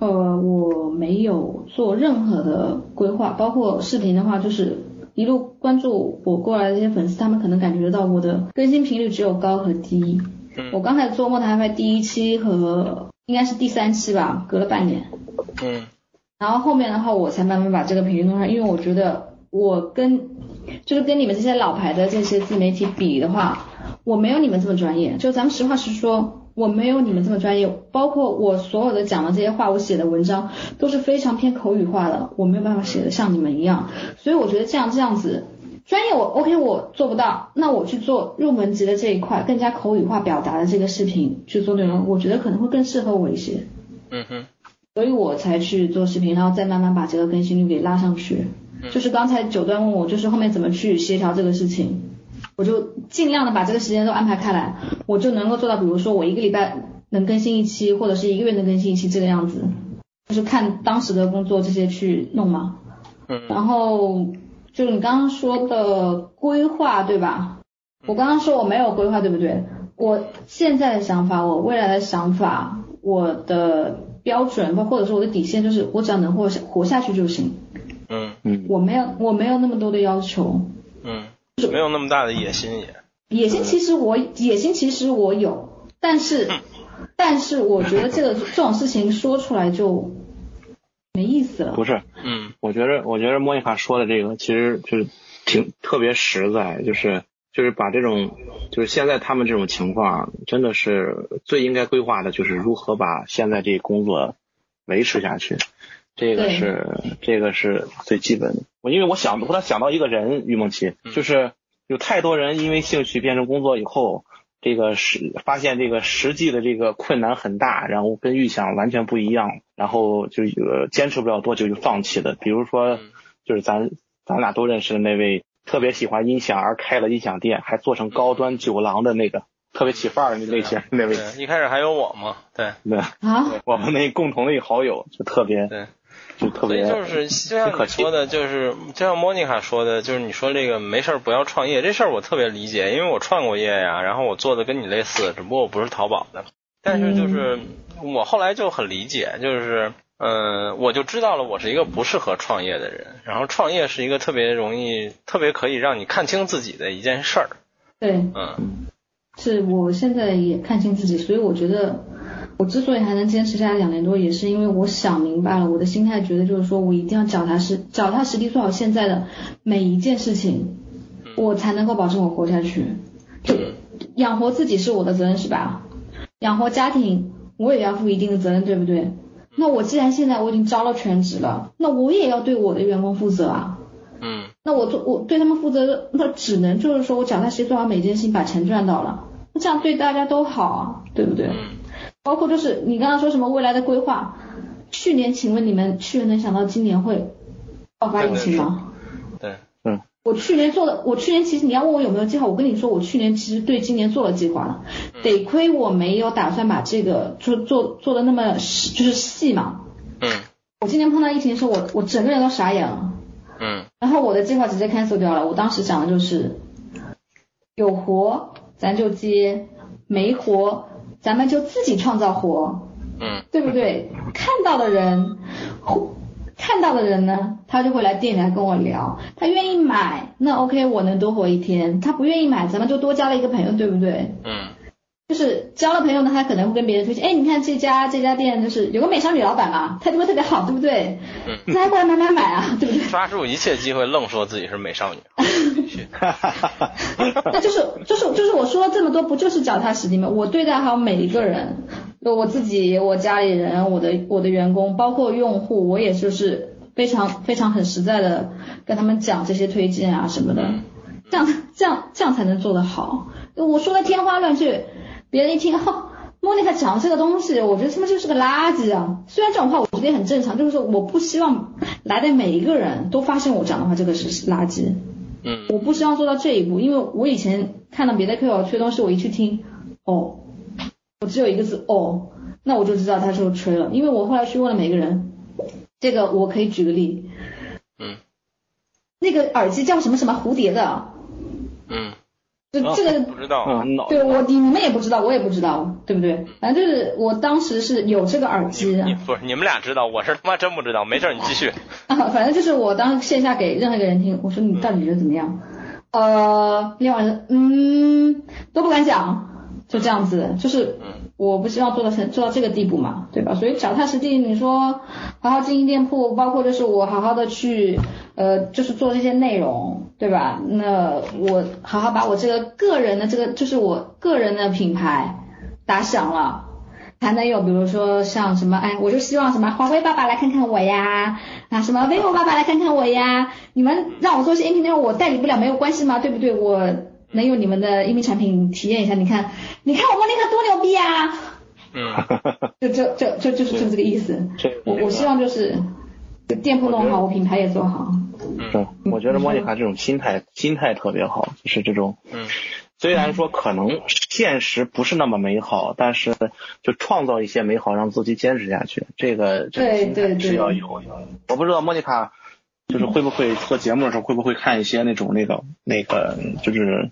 Speaker 3: 呃，我没有做任何的规划，包括视频的话，就是一路关注我过来的这些粉丝，他们可能感觉得到我的更新频率只有高和低。
Speaker 1: 嗯
Speaker 3: 我刚才做莫台派第一期和应该是第三期吧，隔了半年。
Speaker 1: 嗯
Speaker 3: 然后后面的话，我才慢慢把这个频率弄上，因为我觉得我跟就是跟你们这些老牌的这些自媒体比的话，我没有你们这么专业。就咱们实话实说，我没有你们这么专业。包括我所有的讲的这些话，我写的文章都是非常偏口语化的，我没有办法写的像你们一样。所以我觉得这样这样子，专业我 OK 我做不到，那我去做入门级的这一块，更加口语化表达的这个视频去做内容，我觉得可能会更适合我一些。
Speaker 1: 嗯哼
Speaker 3: 所以我才去做视频，然后再慢慢把这个更新率给拉上去。就是刚才九段问我，就是后面怎么去协调这个事情，我就尽量的把这个时间都安排开来，我就能够做到，比如说我一个礼拜能更新一期，或者是一个月能更新一期这个样子，就是看当时的工作这些去弄嘛。
Speaker 1: 嗯
Speaker 3: 然后就是你刚刚说的规划，对吧？我刚刚说我没有规划，对不对？我现在的想法，我未来的想法，我的标准，或者说我的底线，就是我只要能活下活下去就行。
Speaker 1: 嗯。
Speaker 2: 嗯，
Speaker 3: 我没有我没有那么多的要求，
Speaker 1: 嗯。就，没有那么大的野心也。
Speaker 3: 野心其实我野心其实我有，但是但是我觉得这个这种事情说出来就没意思了。
Speaker 2: 不是，
Speaker 1: 嗯。
Speaker 2: 我觉得，我觉得莫妮卡说的这个其实就是挺特别实在，就是就是把这种就是现在他们这种情况，真的是最应该规划的，就是如何把现在这工作维持下去。这个是这个是最基本的。我因为我想，我突然想到一个人，于梦琪，就是有太多人因为兴趣变成工作以后，这个实发现这个实际的这个困难很大，然后跟预想完全不一样，然后就呃坚持不了多久就放弃的。比如说，就是咱咱俩都认识的那位特别喜欢音响而开了音响店，还做成高端酒廊的那个特别起范儿的那些 [laughs] 那位，
Speaker 1: 对，一开始还有我嘛，对。
Speaker 2: 对，
Speaker 3: 啊，
Speaker 2: 我们那共同的一个好友就特别
Speaker 1: 对。
Speaker 2: 就特
Speaker 1: 所以
Speaker 2: 别
Speaker 1: 就是就像你说的，就是就像莫妮卡说的，就是你说这个没事儿不要创业这事儿，我特别理解，因为我创过业呀，然后我做的跟你类似，只不过我不是淘宝的，但是就是我后来就很理解，就是嗯、呃我就知道了我是一个不适合创业的人，然后创业是一个特别容易、特别可以让你看清自己的一件事儿，
Speaker 3: 对，
Speaker 1: 嗯
Speaker 3: 是我现在也看清自己，所以我觉得我之所以还能坚持下来两年多，也是因为我想明白了，我的心态觉得就是说我一定要脚踏实脚踏实地做好现在的每一件事情，我才能够保证我活下去。就养活自己是我的责任是吧？养活家庭我也要负一定的责任，对不对？那我既然现在我已经招了全职了，那我也要对我的员工负责啊。
Speaker 1: 嗯
Speaker 3: 那我做我对他们负责，那只能就是说我脚踏实地做好每件事情，把钱赚到了，那这样对大家都好啊，对不对？
Speaker 1: 嗯
Speaker 3: 包括就是你刚刚说什么未来的规划，去年请问你们去年能想到今年会爆发疫情吗？
Speaker 1: 对，
Speaker 3: 我去年做的，我去年其实你要问我有没有计划，我跟你说，我去年其实对今年做了计划了，得亏我没有打算把这个做做做的那么细就是细嘛。
Speaker 1: 嗯
Speaker 3: 我今年碰到疫情的时候，我我整个人都傻眼了，
Speaker 1: 嗯
Speaker 3: 然后我的计划直接 cancel 掉了。我当时想的就是，有活咱就接，没活咱们就自己创造活。
Speaker 1: 嗯
Speaker 3: 对不对？[laughs] 看到的人，看到的人呢，他就会来店里来跟我聊，他愿意买，那 OK，我能多活一天；他不愿意买，咱们就多交了一个朋友，对不对？
Speaker 1: 嗯
Speaker 3: 就是交了朋友呢，他可能会跟别人推荐，哎，你看这家这家店就是有个美少女老板嘛，态度会特别好，对不对？
Speaker 1: 嗯，
Speaker 3: 大家过来买买买啊，对不对？
Speaker 1: 抓住一切机会愣说自己是美少女。[laughs] [laughs]
Speaker 3: 那就是就是就是我说了这么多，不就是脚踏实地吗？我对待好每一个人，我自己、我家里人、我的我的员工，包括用户，我也就是非常非常很实在的跟他们讲这些推荐啊什么的，这样这样这样才能做得好。我说的天花乱坠，别人一听哦。莫妮卡讲这个东西，我觉得他妈就是个垃圾啊！虽然这种话我觉得也很正常，就是说我不希望来的每一个人都发现我讲的话这个是垃圾。
Speaker 1: 嗯
Speaker 3: 我不希望做到这一步，因为我以前看到别的 KOL 吹东西，我一去听，哦，我只有一个字哦，那我就知道他是吹了，因为我后来去问了每个人，这个我可以举个例，
Speaker 1: 嗯
Speaker 3: 那个耳机叫什么什么蝴蝶的，
Speaker 1: 嗯，
Speaker 3: 就这个
Speaker 1: 不知道。
Speaker 2: 嗯，脑
Speaker 3: 对我你们也不知道，我也不知道，对不对？反正就是我当时是有这个耳机的
Speaker 1: 你不是你们俩知道，我是他妈真不知道。没事，你继续。
Speaker 3: 啊，反正就是我当时线下给任何一个人听，我说你到底觉得怎么样？呃，另外人嗯都不敢讲，就这样子，就是我不希望做到成做到这个地步嘛，对吧？所以脚踏实地，你说好好经营店铺，包括就是我好好的去呃，就是做这些内容，对吧？那我好好把我这个个人的这个就是我个人的品牌打响了。才能有，比如说像什么，哎，我就希望什么华为爸爸来看看我呀，啊，什么 vivo 爸爸来看看我呀，你们让我做些音频内容，我代理不了没有关系吗？对不对？我能用你们的音频产品体验一下，你看，你看我莫妮卡多牛逼啊！
Speaker 1: 嗯
Speaker 3: 就就就就就是就是这个意思。
Speaker 2: 这
Speaker 3: 我我希望就是店铺弄好，我品牌也做好。
Speaker 2: 嗯，我觉得莫妮卡这种心态心态特别好，就是这种，
Speaker 1: 嗯
Speaker 2: 虽然说可能现实不是那么美好，但是就创造一些美好，让自己坚持下去，这个这个心态是要有。我不知道莫妮卡就是会不会做节目的时候会不会看一些那种那个那个就是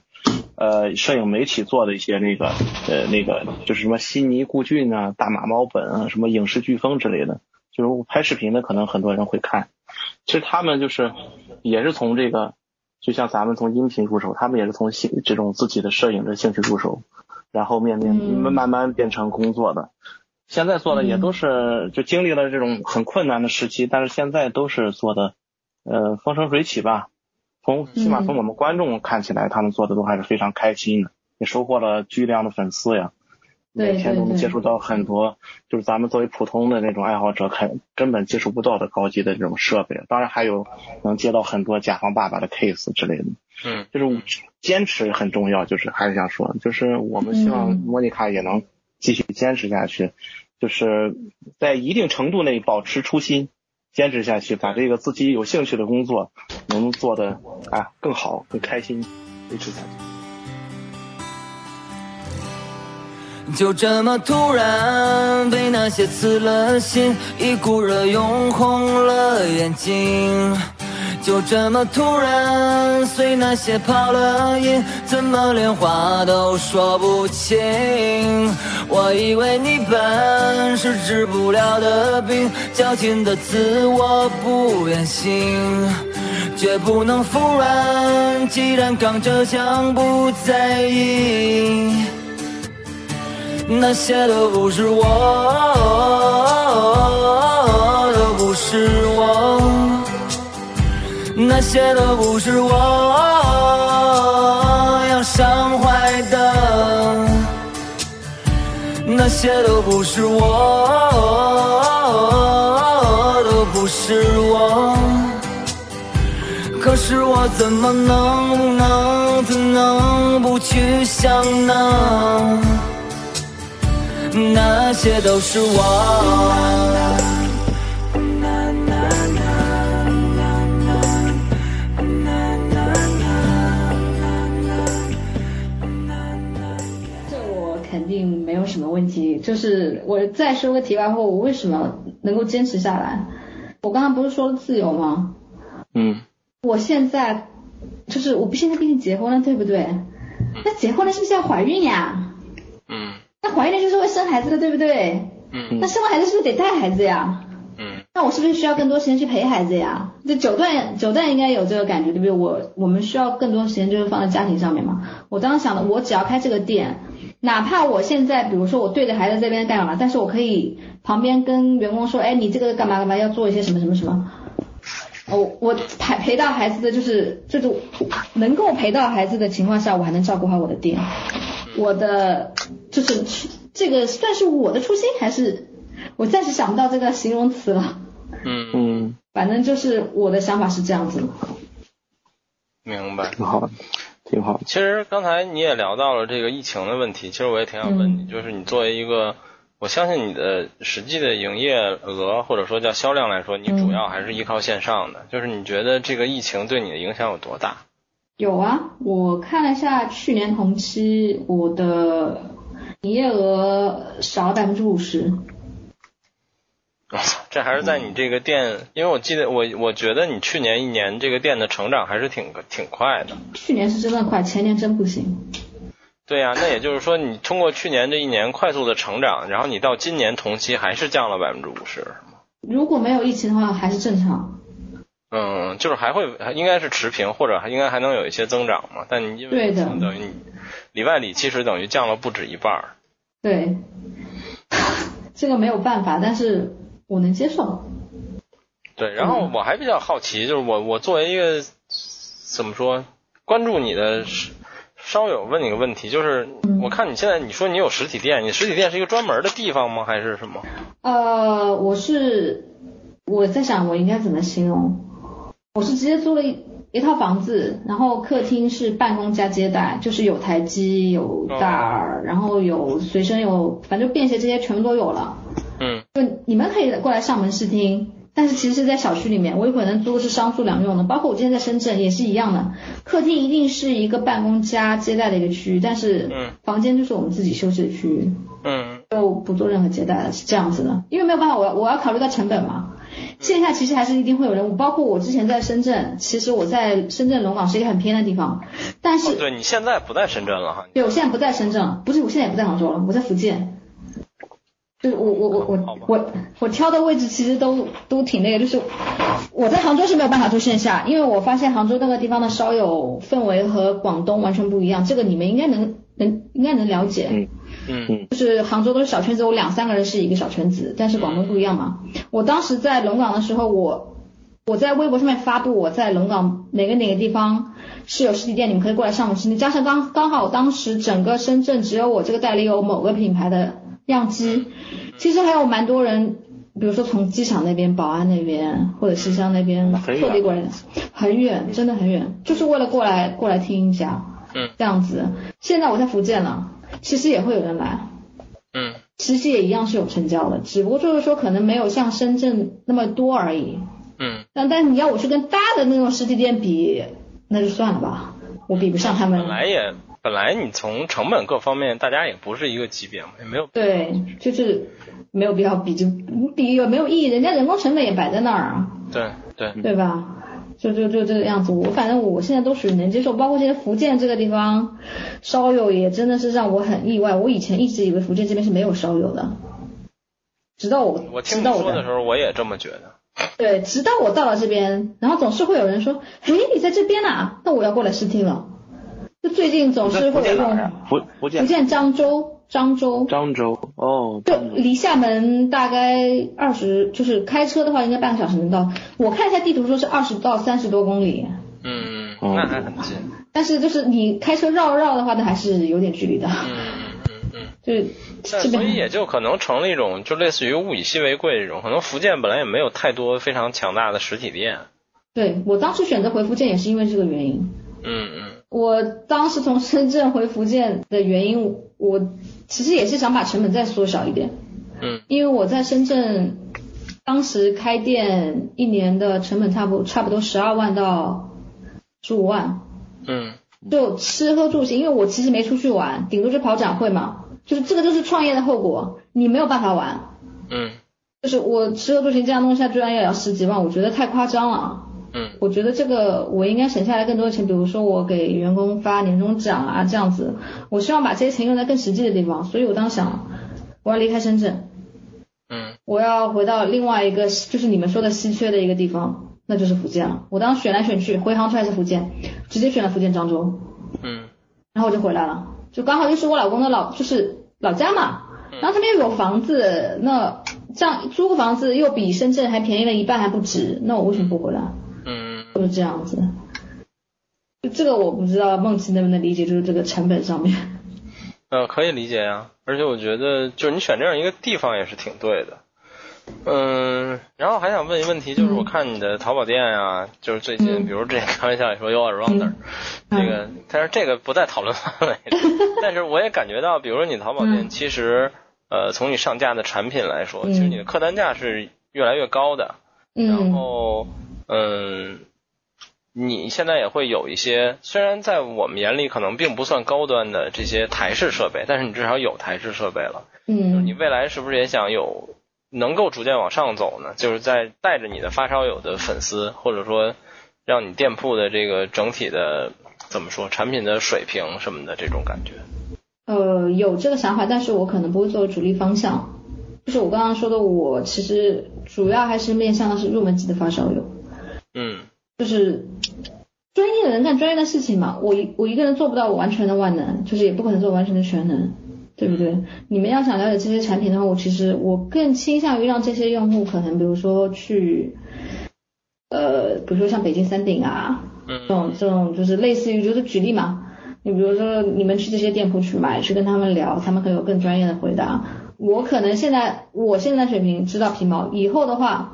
Speaker 2: 呃摄影媒体做的一些那个呃那个就是什么悉尼故郡啊、大马猫本啊、什么影视飓风之类的，就是拍视频的可能很多人会看。其实他们就是也是从这个，就像咱们从音频入手，他们也是从兴这种自己的摄影的兴趣入手，然后面面
Speaker 3: 嗯
Speaker 2: 慢慢变成工作的。现在做的也都是就经历了这种很困难的时期，但是现在都是做的呃风生水起吧。从起码从我们观众看起来，他们做的都还是非常开心的，也收获了巨量的粉丝呀。
Speaker 3: 对
Speaker 2: 每天都能接触到很多，就是咱们作为普通的那种爱好者，看根本接触不到的高级的这种设备。当然还有能接到很多甲方爸爸的 case 之类的。
Speaker 1: 嗯
Speaker 2: 就是坚持很重要，就是还是想说，就是我们希望
Speaker 3: 嗯
Speaker 2: 莫妮卡也能继续坚持下去，就是在一定程度内保持初心，坚持下去，把这个自己有兴趣的工作能做的啊更好、更开心，维持下去。
Speaker 8: 就这么突然被那些刺了心，一股热涌红了眼睛。就这么突然随那些跑了音，怎么连话都说不清？我以为你本是治不了的病，矫情的自我不愿醒。绝不能服软，既然刚着枪不在意。那些都不是我，都不是我，那些都不是我要伤怀的，那些都不是我，都不是我。可是我怎么能能，怎能
Speaker 5: 不去想呢，那些都是我。
Speaker 3: 这我肯定没有什么问题。就是我再说个题外话，我为什么能够坚持下来？我刚刚不是说了自由吗？
Speaker 2: 嗯，
Speaker 3: 我现在就是我不现在跟你结婚了，对不对？那结婚了是不是要怀孕呀？
Speaker 1: 嗯
Speaker 3: 那怀孕了就是会生孩子的，对不对？
Speaker 1: 嗯
Speaker 3: 那生完孩子是不是得带孩子呀？
Speaker 1: 嗯
Speaker 3: 那我是不是需要更多时间去陪孩子呀？这九段九段应该有这个感觉，对不对？我我们需要更多时间就是放在家庭上面嘛。我当时想的，我只要开这个店，哪怕我现在比如说我对着孩子这边干嘛，但是我可以旁边跟员工说，哎，你这个干嘛干嘛要做一些什么什么什么。哦，我陪陪到孩子的就是这种能够陪到孩子的情况下，我还能照顾好我的店，我的就是这个算是我的初心，还是我暂时想不到这个形容词了。
Speaker 1: 嗯，
Speaker 2: 嗯，
Speaker 3: 反正就是我的想法是这样子。
Speaker 1: 明白。
Speaker 2: 挺好，挺好的。
Speaker 1: 其实刚才你也聊到了这个疫情的问题，其实我也挺想问你，就是你作为一个，我相信你的实际的营业额或者说叫销量来说，你主要还是依靠线上的，就是你觉得这个疫情对你的影响有多大？
Speaker 3: 有啊，我看了一下去年同期我的营业额少了百分之五十。[laughs]
Speaker 1: 我操，这还是在你这个店，因为我记得我我觉得你去年一年这个店的成长还是挺挺快的。
Speaker 3: 去年是真的快，前年真不行。
Speaker 1: 对呀、那也就是说，你通过去年这一年快速的成长，然后你到今年同期还是降了百分之五十？
Speaker 3: 如果没有疫情的话，还是正常。
Speaker 1: 嗯，就是还会应该是持平，或者还应该还能有一些增长嘛。但你因为等于你里外里其实等于降了不止一半儿。
Speaker 3: 对，[laughs] 这个没有办法，但是我能接受。
Speaker 1: 对，然后我还比较好奇，就是我我作为一个怎么说关注你的稍有问你个问题，就是我看你现在你说你有实体店，你实体店是一个专门的地方吗？还是什么？
Speaker 3: 呃，我是我在想我应该怎么形容，我是直接租了一一套房子，然后客厅是办公加接待，就是有台机、有大耳，然后有随身有，反正便携这些全部都有了。
Speaker 1: 嗯
Speaker 3: 就你们可以过来上门试听，但是其实是在小区里面，我有可能租的是商住两用的，包括我之前在深圳也是一样的，客厅一定是一个办公加接待的一个区域，但是
Speaker 1: 嗯
Speaker 3: 房间就是我们自己休息的区域。
Speaker 1: 嗯
Speaker 3: 就不做任何接待了，是这样子的，因为没有办法，我要我要考虑到成本嘛。线下其实还是一定会有人，包括我之前在深圳，其实我在深圳龙岗是一个很偏的地方，但
Speaker 1: 哦，
Speaker 3: 是
Speaker 1: 对你现在不在深圳了哈？
Speaker 3: 对我现在不在深圳，不是我现在也不在杭州了，我在福建。就是我我我我我我挑的位置其实都都挺那个，就是我在杭州是没有办法做线下，因为我发现杭州那个地方的烧友氛围和广东完全不一样，这个你们应该能能应该能了解。
Speaker 2: 嗯
Speaker 1: 嗯嗯
Speaker 3: 就是杭州都是小圈子，我两三个人是一个小圈子，但是广东不一样嘛。我当时在龙岗的时候，我我在微博上面发布我在龙岗哪个哪个地方是有实体店，你们可以过来上门试听。加上刚刚好当时整个深圳只有我这个代理有某个品牌的样机，其实还有蛮多人。比如说从机场那边、保安那边或者西乡那边特地过来，很远，真的很远，就是为了过来过来听一下，
Speaker 1: 嗯
Speaker 3: 这样子。现在我在福建了，其实也会有人来，
Speaker 1: 嗯
Speaker 3: 其实也一样是有成交的，只不过就是说可能没有像深圳那么多而已。
Speaker 1: 嗯
Speaker 3: 但但你要我去跟大的那种实体店比，那就算了吧，我比不上他们
Speaker 1: 本。来也本来你从成本各方面大家也不是一个级别嘛，也没有
Speaker 3: 对，就是没有必要比，就比有没有意义？人家人工成本也摆在那儿啊，
Speaker 1: 对对
Speaker 3: 对吧？就就就这个样子，我反正我现在都属于能接受，包括现在福建这个地方，烧友也真的是让我很意外。我以前一直以为福建这边是没有烧友的，直到我
Speaker 1: 我听
Speaker 3: 到
Speaker 1: 你说的时候我也这么觉得。
Speaker 3: 对，直到我到了这边，然后总是会有人说，哎，你在这边呐、那我要过来试听了。就最近总是会有？
Speaker 2: 福福建
Speaker 3: 福建漳州，漳州，
Speaker 2: 漳州哦，
Speaker 3: 就离厦门大概二十，就是开车的话应该半个小时能到。我看一下地图说是二十到三十多公里，
Speaker 1: 嗯，
Speaker 2: 哦
Speaker 1: 那还很近。
Speaker 3: 但是就是你开车绕绕的话，那还是有点距离的。
Speaker 1: 嗯嗯嗯嗯。[laughs]
Speaker 3: 就是
Speaker 1: 但所以也就可能成了一种，就类似于物以稀为贵这种。可能福建本来也没有太多非常强大的实体店。
Speaker 3: 对我当时选择回福建也是因为这个原因。
Speaker 1: 嗯嗯
Speaker 3: 我当时从深圳回福建的原因，我其实也是想把成本再缩小一点。
Speaker 1: 嗯，
Speaker 3: 因为我在深圳，当时开店一年的成本差不差不多十二万到十五万，
Speaker 1: 嗯
Speaker 3: 就吃喝住行，因为我其实没出去玩，顶多就跑展会嘛，就是这个就是创业的后果，你没有办法玩，
Speaker 1: 嗯
Speaker 3: 就是我吃喝住行这样弄下，居然要要十几万，我觉得太夸张了。
Speaker 1: 嗯。
Speaker 3: 我觉得这个我应该省下来更多的钱，比如说我给员工发年终奖啊，这样子，我希望把这些钱用在更实际的地方，所以我当时想，我要离开深圳，
Speaker 1: 嗯。
Speaker 3: 我要回到另外一个就是你们说的稀缺的一个地方，那就是福建了。我当时选来选去，回杭州还是福建，直接选了福建漳州，
Speaker 1: 嗯。
Speaker 3: 然后我就回来了，就刚好又是我老公的老就是老家嘛，然后这边又有房子，那这样租个房子又比深圳还便宜了一半还不止，那我为什么不回来？
Speaker 1: 嗯
Speaker 3: 就是这样子。就这个我不知道梦琪能不能理解，就是这个成本上面。
Speaker 1: 呃，可以理解呀、而且我觉得就是你选这样一个地方也是挺对的。嗯，然后还想问一个问题，就是我看你的淘宝店啊，就是最近，
Speaker 3: 嗯
Speaker 1: 比如之前开玩笑也说有 Arounder，、这个，但是这个不在讨论范围里。[laughs] 但是我也感觉到，比如说你淘宝店，
Speaker 3: 嗯
Speaker 1: 其实呃，从你上架的产品来说，
Speaker 3: 嗯
Speaker 1: 其实你的客单价是越来越高的。然
Speaker 3: 嗯
Speaker 1: 后，嗯，你现在也会有一些，虽然在我们眼里可能并不算高端的这些台式设备，但是你至少有台式设备了。嗯你
Speaker 3: 嗯
Speaker 1: 未来是不是也想有能够逐渐往上走呢？就是在带着你的发烧友的粉丝，或者说让你店铺的这个整体的怎么说产品的水平什么的这种感觉。
Speaker 3: 呃，有这个想法，但是我可能不会作为主力方向。就是我刚刚说的，我其实主要还是面向的是入门级的发烧友，
Speaker 1: 嗯
Speaker 3: 就是专业的人干专业的事情嘛。我一我一个人做不到我完全的万能，就是也不可能做完全的全能，对不对？你们要想了解这些产品的话，我其实我更倾向于让这些用户可能，比如说去，呃，比如说像北京三鼎啊，这
Speaker 1: 嗯
Speaker 3: 种这种就是类似于就是举例嘛，你比如说你们去这些店铺去买，去跟他们聊，他们可能有更专业的回答。我可能现在我现在水平知道皮毛，以后的话，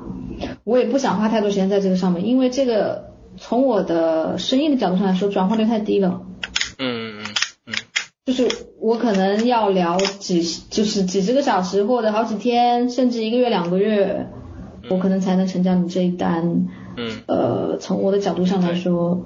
Speaker 3: 我也不想花太多时间在这个上面，因为这个从我的生意的角度上来说，转化率太低了。
Speaker 1: 嗯嗯嗯
Speaker 3: 就是我可能要聊几就是几十个小时或者好几天，甚至一个月两个月，我可能才能成交你这一单。
Speaker 1: 嗯
Speaker 3: 呃，从我的角度上来说，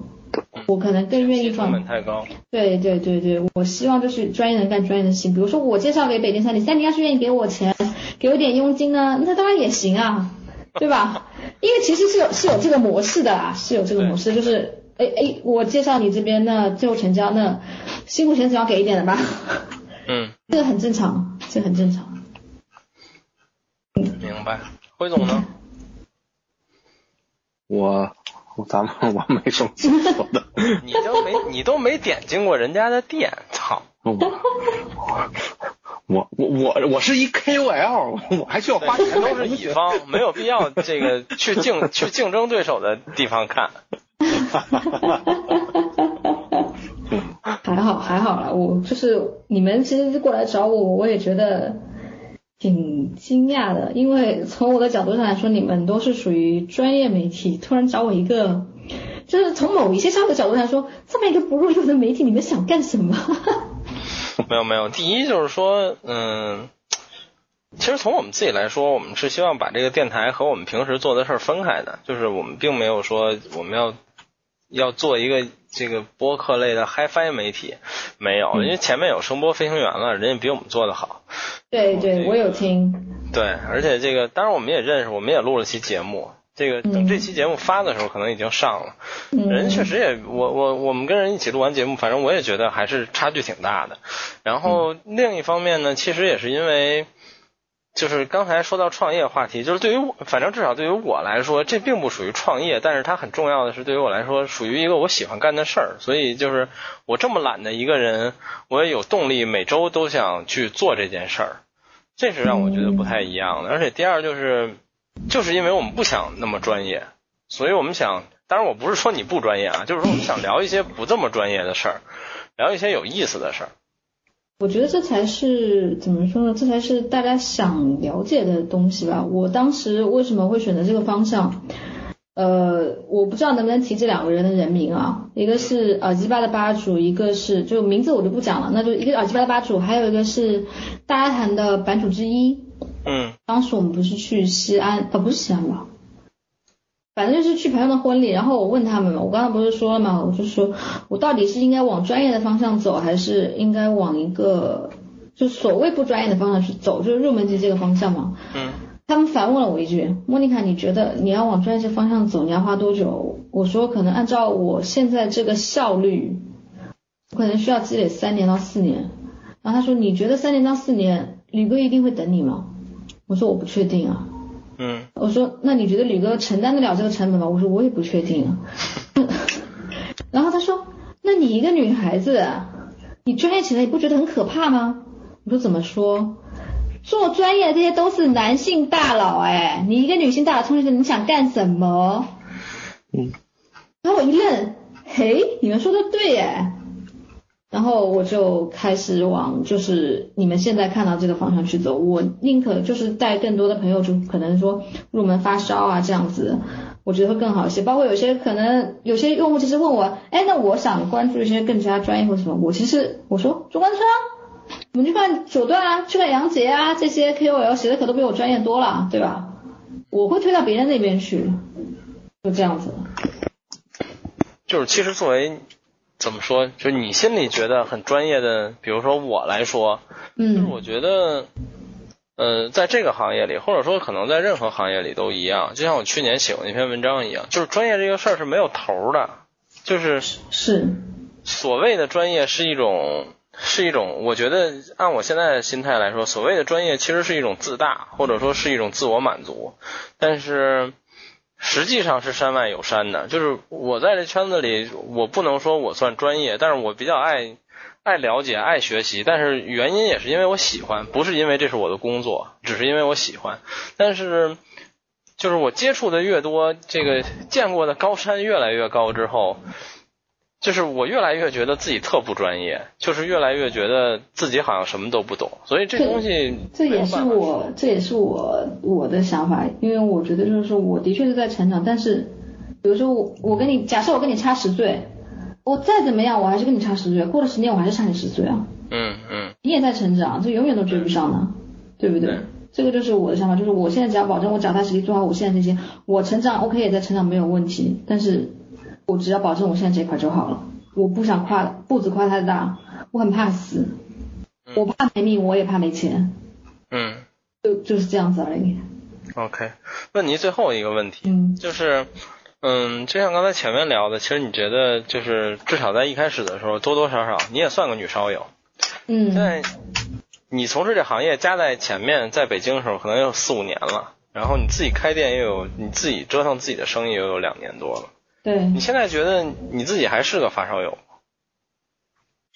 Speaker 3: 我可能更愿意
Speaker 1: 成本。太高。
Speaker 3: 对对对对，我希望就是专业人干专业的事情。比如说我介绍给北京三里，三里要是愿意给我钱，给我点佣金呢，那当然也行啊，[laughs] 对吧？因为其实是有是有这个模式的啊，是有这个模式，就是哎哎，我介绍你这边，那最后成交，那辛苦钱总要给一点的吧？
Speaker 1: 嗯，[laughs]
Speaker 3: 这个很正常，这个很正常。
Speaker 1: 明白。辉总呢？[laughs]
Speaker 2: 我我咱们我没什么说的，
Speaker 1: 你都没你都没点进过人家的店，操！
Speaker 2: 我我我我我是一 KOL，[laughs] 我还需要花钱
Speaker 1: 都是乙方，没有必要这个去竞去竞争对手的地方看。[laughs]
Speaker 3: 还好还好啦，我就是你们其实过来找我，我也觉得挺惊讶的，因为从我的角度上来说，你们都是属于专业媒体，突然找我一个，就是从某一些消费角度来说，这么一个不入流的媒体，你们想干什么？[laughs] [laughs]
Speaker 1: 没有没有，第一就是说，嗯，其实从我们自己来说，我们是希望把这个电台和我们平时做的事儿分开的，就是我们并没有说我们要要做一个这个播客类的 HiFi 媒体，没有，因为前面有声波飞行员了，人家比我们做的好。
Speaker 3: 对对，我有听，
Speaker 1: 对，而且这个当然我们也认识，我们也录了期节目。这个等这期节目发的时候，可能已经上了。人确实也，我我我们跟人一起录完节目，反正我也觉得还是差距挺大的。然后另一方面呢，其实也是因为，就是刚才说到创业话题，就是对于我，反正至少对于我来说，这并不属于创业，但是它很重要的是对于我来说，属于一个我喜欢干的事儿。所以就是我这么懒的一个人，我也有动力每周都想去做这件事儿，这是让我觉得不太一样的。而且第二就是。就是因为我们不想那么专业，所以我们想，当然我不是说你不专业啊，就是说我们想聊一些不这么专业的事儿，聊一些有意思的事儿。
Speaker 3: 我觉得这才是怎么说呢？这才是大家想了解的东西吧。我当时为什么会选择这个方向？呃，我不知道能不能提这两个人的人名啊，一个是耳机吧的吧主，一个是就名字我就不讲了，那就一个耳机吧的吧主，还有一个是大家谈的版主之一。
Speaker 1: 嗯
Speaker 3: 当时我们不是去西安，呃，不是西安吧？反正就是去朋友的婚礼，然后我问他们嘛，我刚才不是说了嘛，我就说我到底是应该往专业的方向走，还是应该往一个就所谓不专业的方向去走，就是入门级这个方向嘛。
Speaker 1: 嗯
Speaker 3: 他们反问了我一句：“莫妮卡，你觉得你要往专业这方向走，你要花多久？”我说：“可能按照我现在这个效率，我可能需要积累三年到四年。”然后他说：“你觉得三年到四年，吕哥一定会等你吗？”我说：“我不确定啊。”
Speaker 1: 嗯
Speaker 3: 我说：“那你觉得吕哥承担得了这个成本吗？”我说：“我也不确定啊。[laughs] ”然后他说：“那你一个女孩子，你专业起来你不觉得很可怕吗？”我说：“怎么说？做专业的这些都是男性大佬哎，你一个女性大佬冲进去，你想干什么？”
Speaker 2: 嗯。
Speaker 3: 然后我一愣，嘿，你们说的对耶。然后我就开始往就是你们现在看到这个方向去走。我宁可就是带更多的朋友，就可能说入门发烧啊这样子，我觉得会更好一些。包括有些可能有些用户其实问我，哎，那我想关注一些更加专业或什么，我其实我说中关村啊，我们去看九段啊，去看杨杰啊，这些 KOL 写的可都比我专业多了，对吧？我会推到别人那边去，就这样子。
Speaker 1: 就是其实作为怎么说，就是你心里觉得很专业的，比如说我来说，就是
Speaker 3: 嗯
Speaker 1: 我觉得，呃，在这个行业里，或者说可能在任何行业里都一样，就像我去年写过那篇文章一样，就是专业这个事儿是没有头儿的，就是。
Speaker 3: 是，
Speaker 1: 所谓的专业是一种是一种，我觉得按我现在的心态来说，所谓的专业其实是一种自大，或者说是一种自我满足，但是实际上是山外有山的。就是我在这圈子里，我不能说我算专业，但是我比较爱爱了解、爱学习，但是原因也是因为我喜欢，不是因为这是我的工作，只是因为我喜欢。但是就是我接触的越多，这个见过的高山越来越高之后，就是我越来越觉得自己特不专业，就是越来越觉得自己好像什么都不懂，所以这东西
Speaker 3: 这也是我，这也是我我的想法，因为我觉得就是说，我的确是在成长，但是，比如说我我跟你，假设我跟你差十岁，我再怎么样，我还是跟你差十岁，过了十年我还是差你十岁啊，
Speaker 1: 嗯嗯。
Speaker 3: 你也在成长，这永远都追不上呢，对不对？
Speaker 1: 对？
Speaker 3: 这个就是我的想法，就是我现在只要保证我脚踏实地做好我现在这些，我成长 OK 也在成长没有问题，但是我只要保证我现在这一块就好了，我不想跨步子跨太大，我很怕死，我怕没命，我也怕没钱，
Speaker 1: 嗯
Speaker 3: 就就是这样子而已。
Speaker 1: ，OK。问您最后一个问题，
Speaker 3: 嗯
Speaker 1: 就是，嗯，就像刚才前面聊的，其实你觉得就是至少在一开始的时候，多多少少你也算个女烧友。
Speaker 3: 嗯，
Speaker 1: 现在你从事这行业加在前面，在北京的时候可能有四五年了，然后你自己开店又有你自己折腾自己的生意又有两年多了，
Speaker 3: 对
Speaker 1: 你，现在觉得你自己还是个发烧友吗？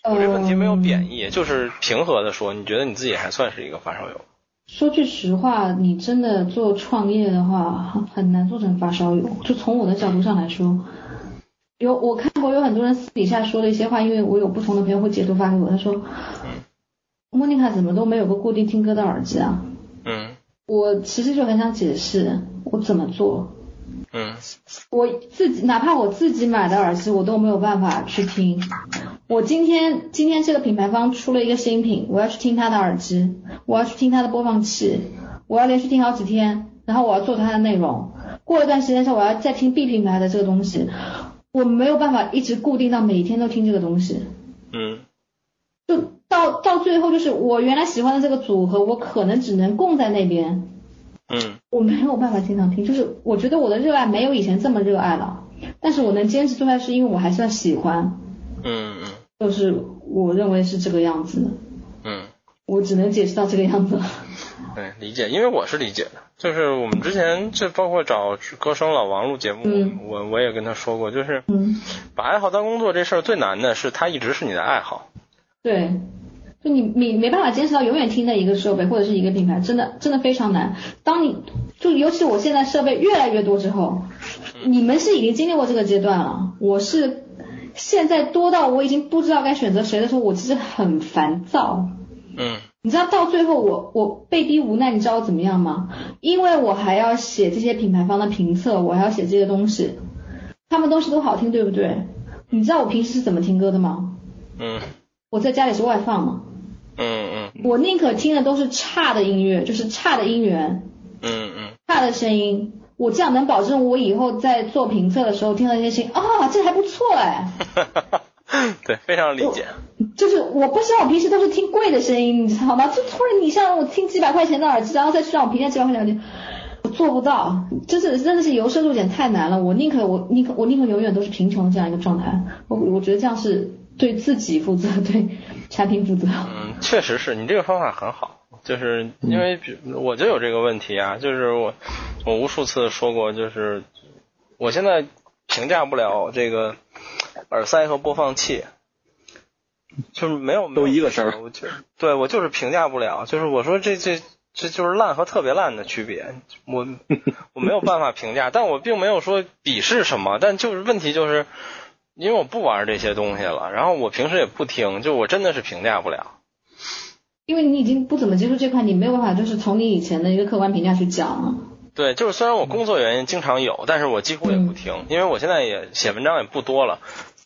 Speaker 1: 我这问题没有贬义，就是平和的说，你觉得你自己还算是一个发烧友？
Speaker 3: 说句实话，你真的做创业的话，很很难做成发烧友。就从我的角度上来说，有我看过有很多人私底下说的一些话，因为我有不同的朋友会截图发给我，他说，莫妮卡怎么都没有个固定听歌的耳机啊？
Speaker 1: 嗯
Speaker 3: 我其实就很想解释我怎么做。
Speaker 1: 嗯
Speaker 3: 我自己哪怕我自己买的耳机，我都没有办法去听。我今天今天这个品牌方出了一个新品，我要去听他的耳机，我要去听他的播放器，我要连续听好几天，然后我要做他的内容。过一段时间之后，我要再听 B 品牌的这个东西，我没有办法一直固定到每天都听这个东西。
Speaker 1: 嗯
Speaker 3: 就到到最后，就是我原来喜欢的这个组合，我可能只能供在那边，
Speaker 1: 嗯。
Speaker 3: 我没有办法经常听，就是我觉得我的热爱没有以前这么热爱了，但是我能坚持做下去，是因为我还算喜欢，
Speaker 1: 嗯嗯。
Speaker 3: 就是我认为是这个样子的，
Speaker 1: 嗯，
Speaker 3: 我只能解释到这个样子。了。
Speaker 1: 对，理解，因为我是理解的，就是我们之前就包括找歌声老王录节目，
Speaker 3: 嗯。
Speaker 1: 我我也跟他说过，就是
Speaker 3: 嗯，
Speaker 1: 把爱好当工作这事儿最难的是它一直是你的爱好。
Speaker 3: 对，就你你没办法坚持到永远听的一个设备或者是一个品牌，真的真的非常难。当你就尤其我现在设备越来越多之后，你们是已经经历过这个阶段了，我是现在多到我已经不知道该选择谁的时候，我其实很烦躁。
Speaker 1: 嗯
Speaker 3: 你知道到最后我我被逼无奈，你知道我怎么样吗？因为我还要写这些品牌方的评测，我还要写这些东西，他们东西都好听，对不对？你知道我平时是怎么听歌的吗？
Speaker 1: 嗯
Speaker 3: 我在家里是外放嘛，
Speaker 1: 嗯嗯
Speaker 3: 我宁可听的都是差的音乐，就是差的音源，
Speaker 1: 嗯嗯，
Speaker 3: 差的声音，我这样能保证我以后在做评测的时候听到一些声音啊，这还不错哎。[laughs]
Speaker 1: 对，非常理解。
Speaker 3: 就是我不希望我平时都是听贵的声音，你知道吗？就突然你像我听几百块钱的耳机，然后再去让我评价几百块钱的我做不到，就是真的是由奢入俭太难了。我宁可我宁可我宁可永远都是贫穷的这样一个状态。我我觉得这样是对自己负责，对产品负责。
Speaker 1: 嗯，确实是你这个方法很好，就是因为比我就有这个问题啊，就是我我无数次说过，就是我现在评价不了这个耳塞和播放器，就是没有
Speaker 2: 都一个事儿，
Speaker 1: 我就对我就是评价不了，就是我说这这这就是烂和特别烂的区别，我 [laughs] 我没有办法评价，但我并没有说鄙视什么，但就是问题就是。因为我不玩这些东西了，然后我平时也不听，就我真的是评价不了。
Speaker 3: 因为你已经不怎么接触这块，你没有办法就是从你以前的一个客观评价去讲。
Speaker 1: 对，就是虽然我工作原因经常有，但是我几乎也不听，因为我现在也写文章也不多了，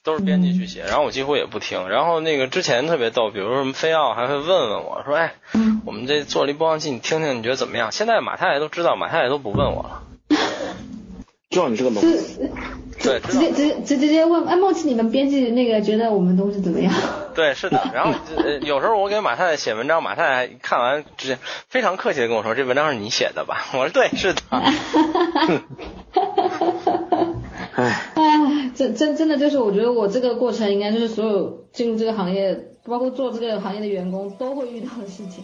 Speaker 1: 都是编辑去写，然后我几乎也不听。然后那个之前特别逗，比如说什么飞奥还会问问我说，哎，我们这做了一播放器，你听听你觉得怎么样？现在马太太都知道，马太太都不问我了。[laughs]
Speaker 2: 知道你这个龙。
Speaker 1: 对，
Speaker 3: 直接直接直直接问，哎，梦琪，你们编辑那个觉得我们东西怎么样？
Speaker 1: 对，是的。[laughs] 然后呃，有时候我给马太太写文章，马太太看完直接非常客气的跟我说：“这文章是你写的吧？” [laughs] 我说：“对，是的。[laughs] ”
Speaker 2: 哎，
Speaker 3: 哎，真真真的就是，我觉得我这个过程应该就是所有进入这个行业，包括做这个行业的员工都会遇到的事情。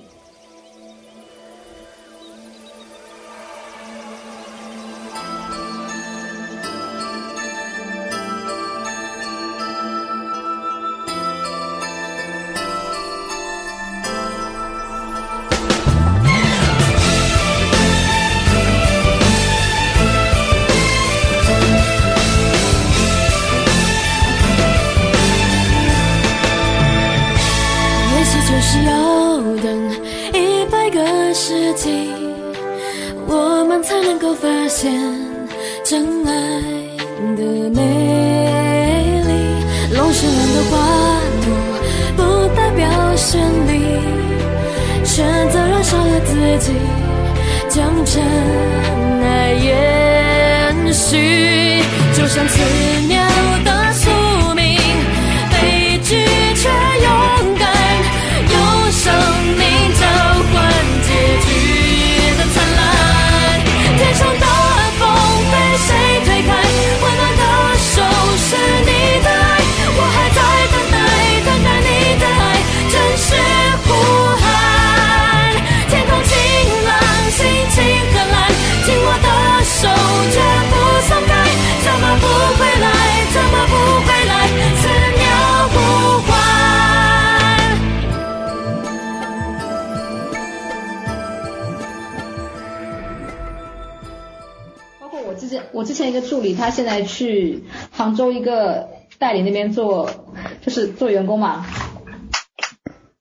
Speaker 3: 去杭州一个代理那边做，就是做员工嘛。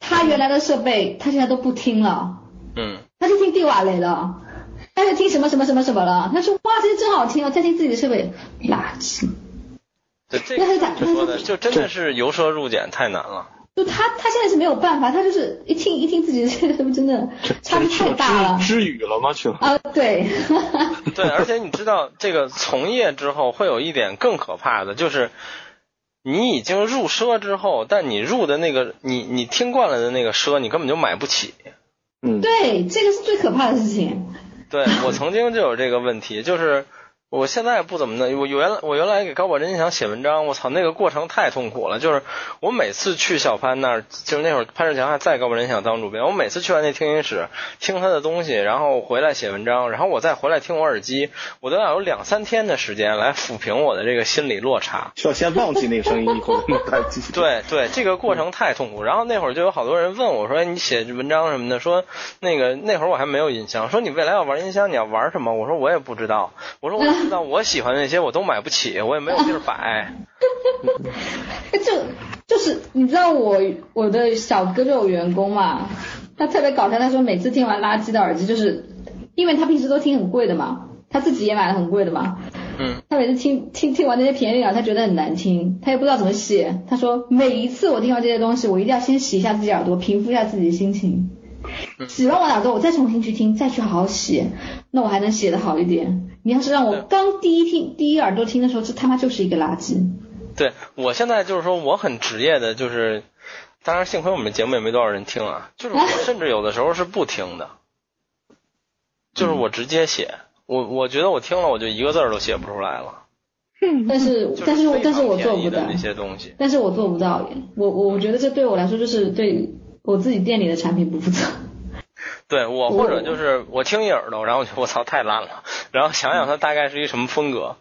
Speaker 3: 他原来的设备，他现在都不听了，
Speaker 1: 嗯，
Speaker 3: 他就听地瓦雷了，他就听什么什么什么什么了。他说哇，这些真好听哦，再听自己的设备，垃圾。
Speaker 1: 对，这个就说的就真的是由奢入俭太难了。
Speaker 3: 就他他现在是没有办法，他就是一听一听自己 [laughs] 的这个，真的差距太大了。
Speaker 2: 知语了吗？去了。
Speaker 3: 啊，对。[laughs]
Speaker 1: 对，而且你知道，这个从业之后会有一点更可怕的，就是你已经入奢之后，但你入的那个你你听惯了的那个奢，你根本就买不起。
Speaker 2: 嗯，
Speaker 3: 对，这个是最可怕的事情。
Speaker 1: 对我曾经就有这个问题，就是我现在不怎么的，我原来我原来给高保真音响写文章，我操，那个过程太痛苦了。就是我每次去小潘那儿，就是那会儿潘志强还在高保真音响当主编，我每次去完那听音室听他的东西，然后回来写文章，然后我再回来听我耳机，我都要有两三天的时间来抚平我的这个心理落差。
Speaker 2: 需要先忘记那个声音，以后再继续。
Speaker 1: 对对，这个过程太痛苦。然后那会儿就有好多人问我说：“哎，你写文章什么的？”说那个那会儿我还没有音箱，说你未来要玩音箱，你要玩什么？我说我也不知道。我说我知道我喜欢的那些我都买不起，我也没有地儿摆。[laughs]
Speaker 3: 就就是你知道我我的小哥就有员工嘛，他特别搞笑，他说每次听完垃圾的耳机，就是因为他平时都听很贵的嘛，他自己也买了很贵的嘛。
Speaker 1: 嗯，
Speaker 3: 他每次听听听完那些便宜的，他觉得很难听，他也不知道怎么写。他说每一次我听完这些东西，我一定要先洗一下自己耳朵，平复一下自己的心情。洗完我耳朵，我再重新去听，再去好好写，那我还能写得好一点。你要是让我刚第一听第一耳朵听的时候，这他妈就是一个垃圾。
Speaker 1: 对我现在就是说我很职业的，就是当然幸亏我们节目也没多少人听啊，就是我 [laughs] 甚至有的时候是不听的，就是我直接写。我我觉得我听了我就一个字儿都写不出来了。[laughs]
Speaker 3: 但是但是我但是我做不到
Speaker 1: 便宜的那，些东西。
Speaker 3: 但是我做不到。我我我觉得这对我来说就是对我自己店里的产品不负责。
Speaker 1: 对我或者就是我听一耳朵，然后我觉得我操太烂了，然后想想它大概是一什么风格，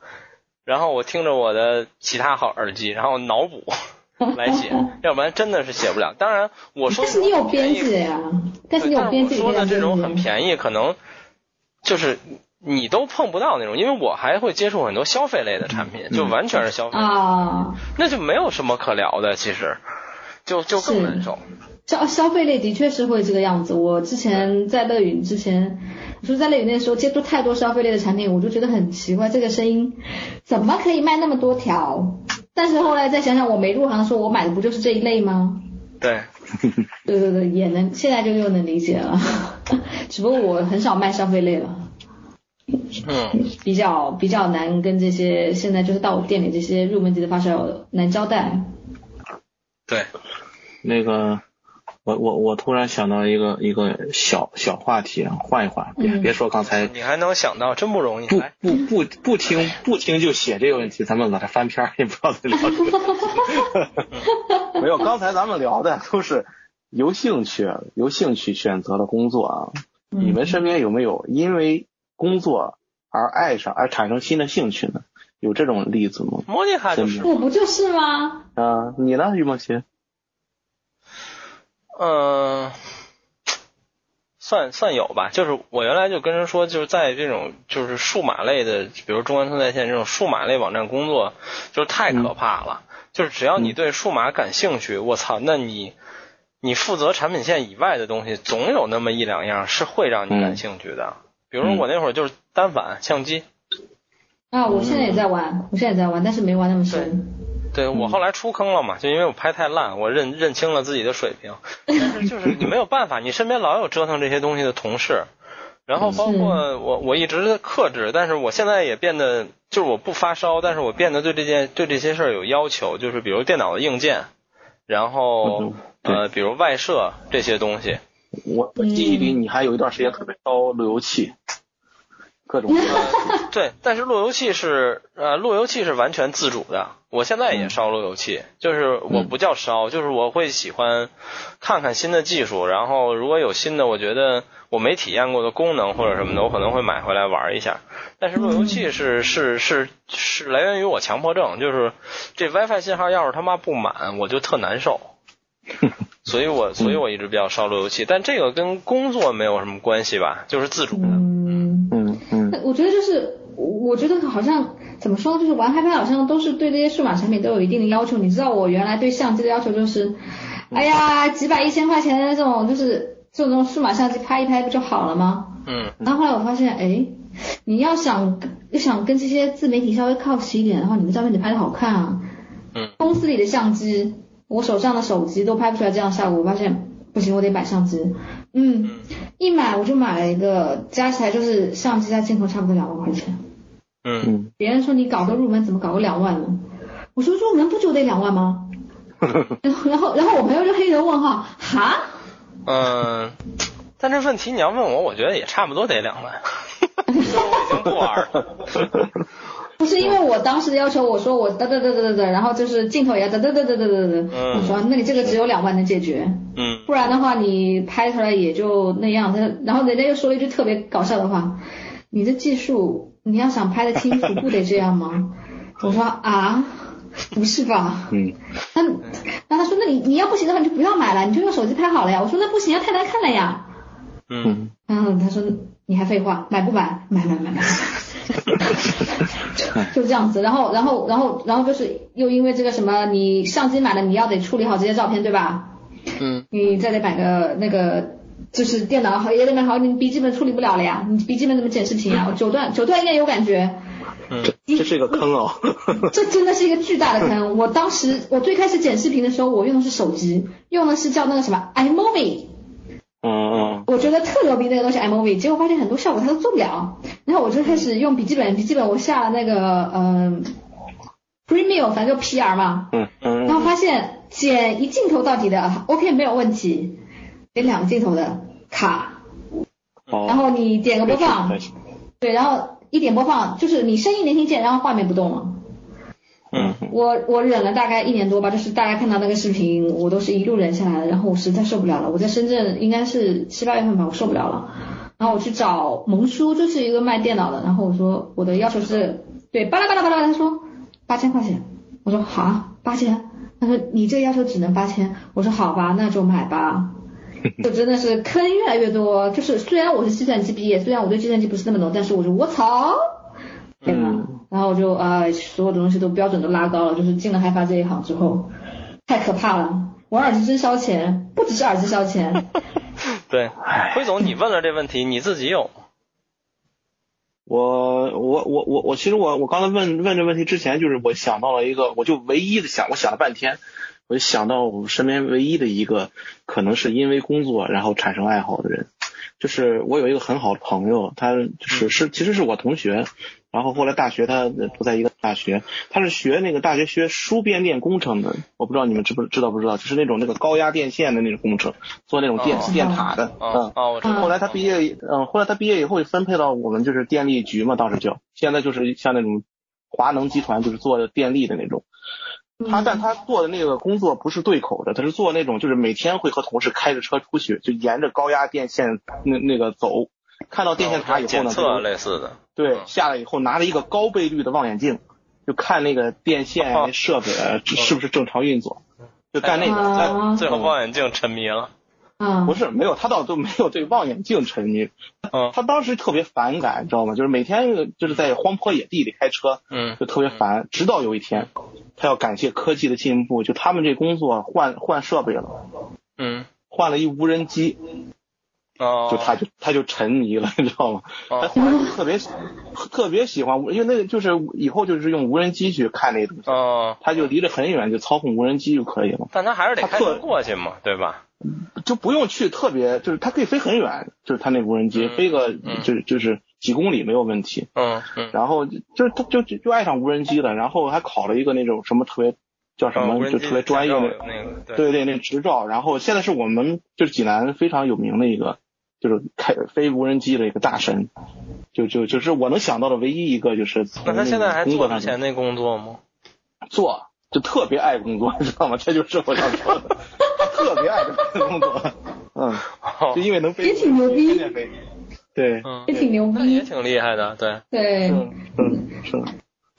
Speaker 1: 然后我听着我的其他好耳机，然后脑补 [laughs] 来写，要不然真的是写不了。当然我说
Speaker 3: 但是你有编辑的呀，但是你有编辑
Speaker 1: 对但是我说的这种很。便宜，可能就是你都碰不到那种，因为我还会接触很多消费类的产品，就完全是消费，
Speaker 3: 啊，
Speaker 1: 那就没有什么可聊的，其实就就更难受。
Speaker 3: 消消费类的确是会这个样子。我之前在乐语之前，就是在乐语那时候接触太多消费类的产品，我就觉得很奇怪，这个声音怎么可以卖那么多条？但是后来再想想，我没入行的时候，我买的不就是这一类吗？
Speaker 1: 对，[laughs]
Speaker 3: 对对对，也能现在就又能理解了，[laughs] 只不过我很少卖消费类了，
Speaker 1: 嗯，
Speaker 3: 比较比较难跟这些现在就是到我店里这些入门级的发烧友难交代。
Speaker 1: 对，
Speaker 2: 那个，我我我突然想到一个一个小小话题，啊，换一换，别
Speaker 3: 嗯
Speaker 2: 别说刚才
Speaker 1: 你还能想到，真不容易。
Speaker 2: 不，不不不听不听就写这个问题，咱们把它翻篇儿也不知道在聊什么。[laughs] 没有，刚才咱们聊的都是由兴趣由兴趣选择的工作啊。
Speaker 3: 嗯
Speaker 2: 你们身边有没有因为工作而爱上而产生新的兴趣呢？有这种例子吗？
Speaker 1: 莫妮卡就是，
Speaker 3: 我不就是吗？
Speaker 2: 啊，你呢，于梦琪？
Speaker 1: 嗯、算算有吧。就是我原来就跟人说，就是在这种就是数码类的，比如中关村在线这种数码类网站工作，就是太可怕了。就是只要你对数码感兴趣，我操，那你你负责产品线以外的东西，总有那么一两样是会让你感兴趣的。比如说我那会儿就是单反相机，
Speaker 3: 啊，我现在也在玩，我现在也在玩，但是没玩那么深。
Speaker 1: 对我后来出坑了嘛，就因为我拍太烂，我认认清了自己的水平。但是就是你没有办法，你身边老有折腾这些东西的同事，然后包括我，我一直克制，但是我现在也变得，就是我不发烧，但是我变得对这件对这些事儿有要求，就是比如电脑的硬件，然后呃，比如外设这些东西。
Speaker 2: 我我记忆里你还有一段时间特别烧路由器，各种各样的 [laughs]
Speaker 1: 对，但是路由器是呃，路由器是完全自主的。我现在也烧路由器，就是我不叫烧，就是我会喜欢看看新的技术，然后如果有新的，我觉得我没体验过的功能或者什么的，我可能会买回来玩一下。但是路由器是是是是来源于我强迫症，就是这 WiFi 信号要是他妈不满，我就特难受。[laughs] 所以我所以我一直比较烧路由器，但这个跟工作没有什么关系吧，就是自主的。
Speaker 3: 嗯，
Speaker 2: 嗯嗯
Speaker 3: 我觉得就是，我觉得好像怎么说呢，就是玩 iPad 好像都是对这些数码产品都有一定的要求。你知道我原来对相机的要求就是，哎呀，几百一千块钱的这种就是这种数码相机拍一拍不就好了吗？
Speaker 1: 嗯
Speaker 3: 然后后来我发现，哎，你要想要想跟这些自媒体稍微靠齐一点，的话你的照片得拍的好看啊。
Speaker 1: 嗯
Speaker 3: 公司里的相机，我手上的手机都拍不出来这样的效果，我发现不行，我得买相机。嗯，一买我就买了一个，加起来就是相机加镜头差不多两万块钱。
Speaker 1: 嗯
Speaker 2: 嗯，
Speaker 3: 别人说你搞个入门怎么搞个两万呢？我说入门不就得两万吗？[laughs] 然后然后然后我朋友就黑人问号，哈？
Speaker 1: 嗯，但这问题你要问我，我觉得也差不多得两万，[laughs] [laughs] 我已经不玩了。
Speaker 3: 不是因为我当时的要求，我说我哒哒哒哒哒哒，然后就是镜头也要哒哒哒哒哒哒哒。
Speaker 1: 嗯
Speaker 3: 我说那你这个只有两万能解决，
Speaker 1: 嗯
Speaker 3: 不然的话你拍出来也就那样。他然后人家又说了一句特别搞笑的话，你的技术你要想拍的清楚，不得这样吗？[laughs] 我说啊，不是吧？
Speaker 2: 嗯，
Speaker 3: 那那他说那你你要不行的话你就不要买了，你就用手机拍好了呀。我说那不行，太难看了呀。
Speaker 1: 嗯
Speaker 3: 嗯，他说你还废话，买不买？买买买买。[laughs] 就这样子，然后然后然后然后就是又因为这个什么，你相机买了，你要得处理好这些照片，对吧？
Speaker 1: 嗯
Speaker 3: 你再得买个那个就是电脑好也得买好，你笔记本处理不了了呀，你笔记本怎么剪视频啊？九段九段应该有感觉，
Speaker 1: 嗯
Speaker 2: 这是一个坑哦。
Speaker 3: 这真的是一个巨大的坑。[laughs] 我当时我最开始剪视频的时候，我用的是手机，用的是叫那个什么 iMovie。
Speaker 2: 嗯嗯。
Speaker 3: 我觉得特牛逼那个东西 iMovie，结果发现很多效果它都做不了，然后我就开始用笔记本，笔记本我下了那个嗯、Premium，反正就 PR 嘛，
Speaker 2: 嗯嗯
Speaker 3: 然后发现剪一镜头到底的 OK 没有问题，剪两个镜头的卡，
Speaker 2: 哦，
Speaker 3: 然后你点个播放
Speaker 2: 对，
Speaker 3: 然后一点播放就是你声音能听见，然后画面不动了。
Speaker 1: 嗯
Speaker 3: 我我忍了大概一年多吧，就是大家看到那个视频，我都是一路忍下来的，然后我实在受不了了。我在深圳应该是七八月份吧，我受不了了，然后我去找萌叔，就是一个卖电脑的，然后我说我的要求是，对，巴拉巴拉巴拉，他说八千块钱，我说好啊，八千，他说你这个要求只能八千，我说好吧，那就买吧。[laughs] 就真的是坑越来越多，就是虽然我是计算机毕业，虽然我对计算机不是那么懂，但是我说我操，对吧？
Speaker 2: 嗯
Speaker 3: 然后我就啊、呃所有的东西都标准都拉高了，就是进了害怕这一行之后，太可怕了。玩耳机真烧钱，不只是耳机烧钱，[laughs]
Speaker 1: 对，辉总，你问了这问题，你自己有吗？
Speaker 2: 我我我我我，其实我我刚才问问这问题之前，就是我想到了一个，我就唯一的想，我想了半天，我就想到我身边唯一的一个可能是因为工作然后产生爱好的人，就是我有一个很好的朋友，他就是是其实是我同学，然后后来大学他不在一个大学，他是学那个大学学输变电工程的，我不知道你们知不知道不知道，就是那种那个高压电线的那种工程，做那种电、
Speaker 1: 哦
Speaker 2: 电塔的，
Speaker 1: 哦
Speaker 2: 嗯。
Speaker 1: 哦，我知道。
Speaker 2: 后来他毕业，嗯，后来他毕业以后就分配到我们就是电力局嘛，当时叫，现在就是像那种华能集团，就是做电力的那种。他但他做的那个工作不是对口的，他是做那种就是每天会和同事开着车出去，就沿着高压电线那那个走，看到电线塔以后呢，
Speaker 1: 检测类似的，
Speaker 2: 对
Speaker 1: 嗯
Speaker 2: 下来以后拿着一个高倍率的望远镜，就看那个电线
Speaker 1: 哦。
Speaker 2: 设备呃是不是正常运作，就干那个。
Speaker 1: 最后望远镜沉迷了。
Speaker 3: 嗯。
Speaker 2: 不，是没有，他倒都没有对望远镜沉迷，
Speaker 1: 嗯。
Speaker 2: 他当时特别反感，你知道吗？就是每天就是在荒坡野地里开车，
Speaker 1: 嗯。
Speaker 2: 就特别烦。直到有一天，他要感谢科技的进步，就他们这工作换换设备了，
Speaker 1: 嗯。
Speaker 2: 换了一无人机，
Speaker 1: 哦，
Speaker 2: 就他就他就沉迷了，[laughs] 你知道吗？他
Speaker 1: 哦
Speaker 2: 后来就特别特别喜欢，因为那个就是以后就是用无人机去看那个东西，
Speaker 1: 哦，
Speaker 2: 他就离得很远，就操控无人机就可以了。
Speaker 1: 但他还是得
Speaker 2: 特
Speaker 1: 开车过去嘛，对吧？
Speaker 2: 就不用去特别，就是它可以飞很远，就是他那无人机、
Speaker 1: 嗯
Speaker 2: 飞个
Speaker 1: 嗯
Speaker 2: 就是就是几公里没有问题。
Speaker 1: 嗯嗯。
Speaker 2: 然后就就是他就就就爱上无人机了，然后还考了一个那种什么特别叫什么、就特别专业的
Speaker 1: 那个对
Speaker 2: 对对那执照，然后现在是我们就是济南非常有名的一个就是开飞无人机的一个大神，就就就是我能想到的唯一一个就是从
Speaker 1: 那他现在还做之前那工作吗？
Speaker 2: 做就特别爱工作，你知道吗？这就是我想说的，他特别爱这份工作，嗯。
Speaker 1: 哦
Speaker 2: 就因为能飞，
Speaker 3: 也挺牛逼
Speaker 2: 天天飞。对，
Speaker 1: 嗯
Speaker 3: 也，挺牛逼，
Speaker 1: 也挺厉害的，对。
Speaker 3: 对，
Speaker 2: 嗯是，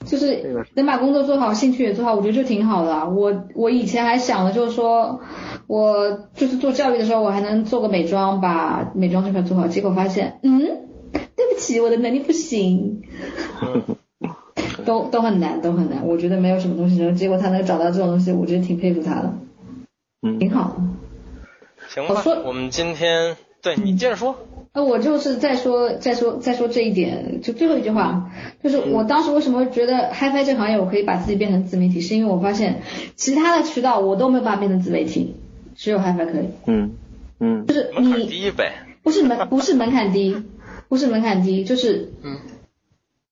Speaker 3: 就是能把工作做好，兴趣也做好，我觉得就挺好的啊。我我以前还想的就是说，我就是做教育的时候，我还能做个美妆，把美妆这块做好，结果发现，嗯，对不起，我的能力不行。[laughs] 都都很难，都很难。我觉得没有什么东西能，结果他能找到这种东西，我觉得挺佩服他的，
Speaker 2: 嗯，
Speaker 3: 挺好。
Speaker 1: 行吧
Speaker 3: 我，
Speaker 1: 我们今天对你接着说。
Speaker 3: 那我就是再说再说再说这一点，就最后一句话，就是我当时为什么觉得 HiFi 这个行业我可以把自己变成自媒体，是因为我发现其他的渠道我都没有办法变成自媒体，只有 HiFi 可以。
Speaker 2: 嗯嗯
Speaker 3: 就是
Speaker 1: 门槛
Speaker 3: 你
Speaker 1: 低呗。
Speaker 3: 不是门不是门槛低，不是门槛低，就是
Speaker 1: 嗯，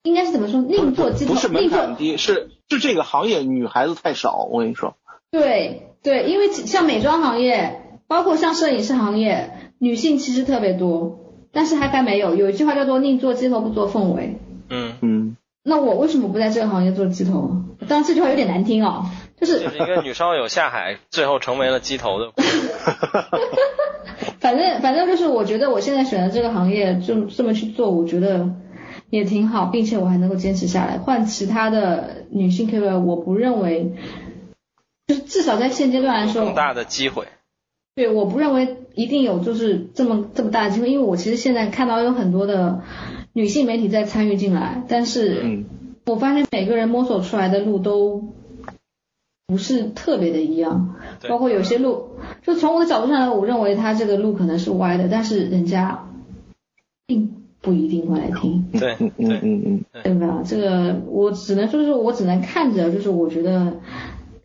Speaker 3: 应该是怎么说？另做鸡头，
Speaker 2: 不是门槛低，是是这个行业女孩子太少，我跟你说。
Speaker 3: 对对，因为像美妆行业，包括像摄影师行业，女性其实特别多，但是 HiFi 没有。有一句话叫做“宁做鸡头，不做凤尾”。
Speaker 1: 嗯，
Speaker 2: 嗯，
Speaker 3: 那我为什么不在这个行业做鸡头？当然这句话有点难听哦，就是
Speaker 1: 就是一个女烧友下海，[laughs] 最后成为了鸡头的。[laughs]
Speaker 3: 反正反正就是我觉得我现在选择这个行业就这么去做，我觉得也挺好，并且我还能够坚持下来。换其他的女性 KOL，我不认为，就是至少在现阶段来说，
Speaker 1: 更大的机会。
Speaker 3: 对，我不认为一定有就是这么这么大的机会，因为我其实现在看到有很多的女性媒体在参与进来，但是
Speaker 2: 嗯。
Speaker 3: 我发现每个人摸索出来的路都不是特别的一样，包括有些路，就从我的角度上来，我认为他这个路可能是歪的，但是人家并不一定会来听，
Speaker 1: 对
Speaker 2: 嗯嗯
Speaker 1: 对，
Speaker 2: 嗯嗯，
Speaker 3: 对吧？这个我只能说是我只能看着，就是我觉得，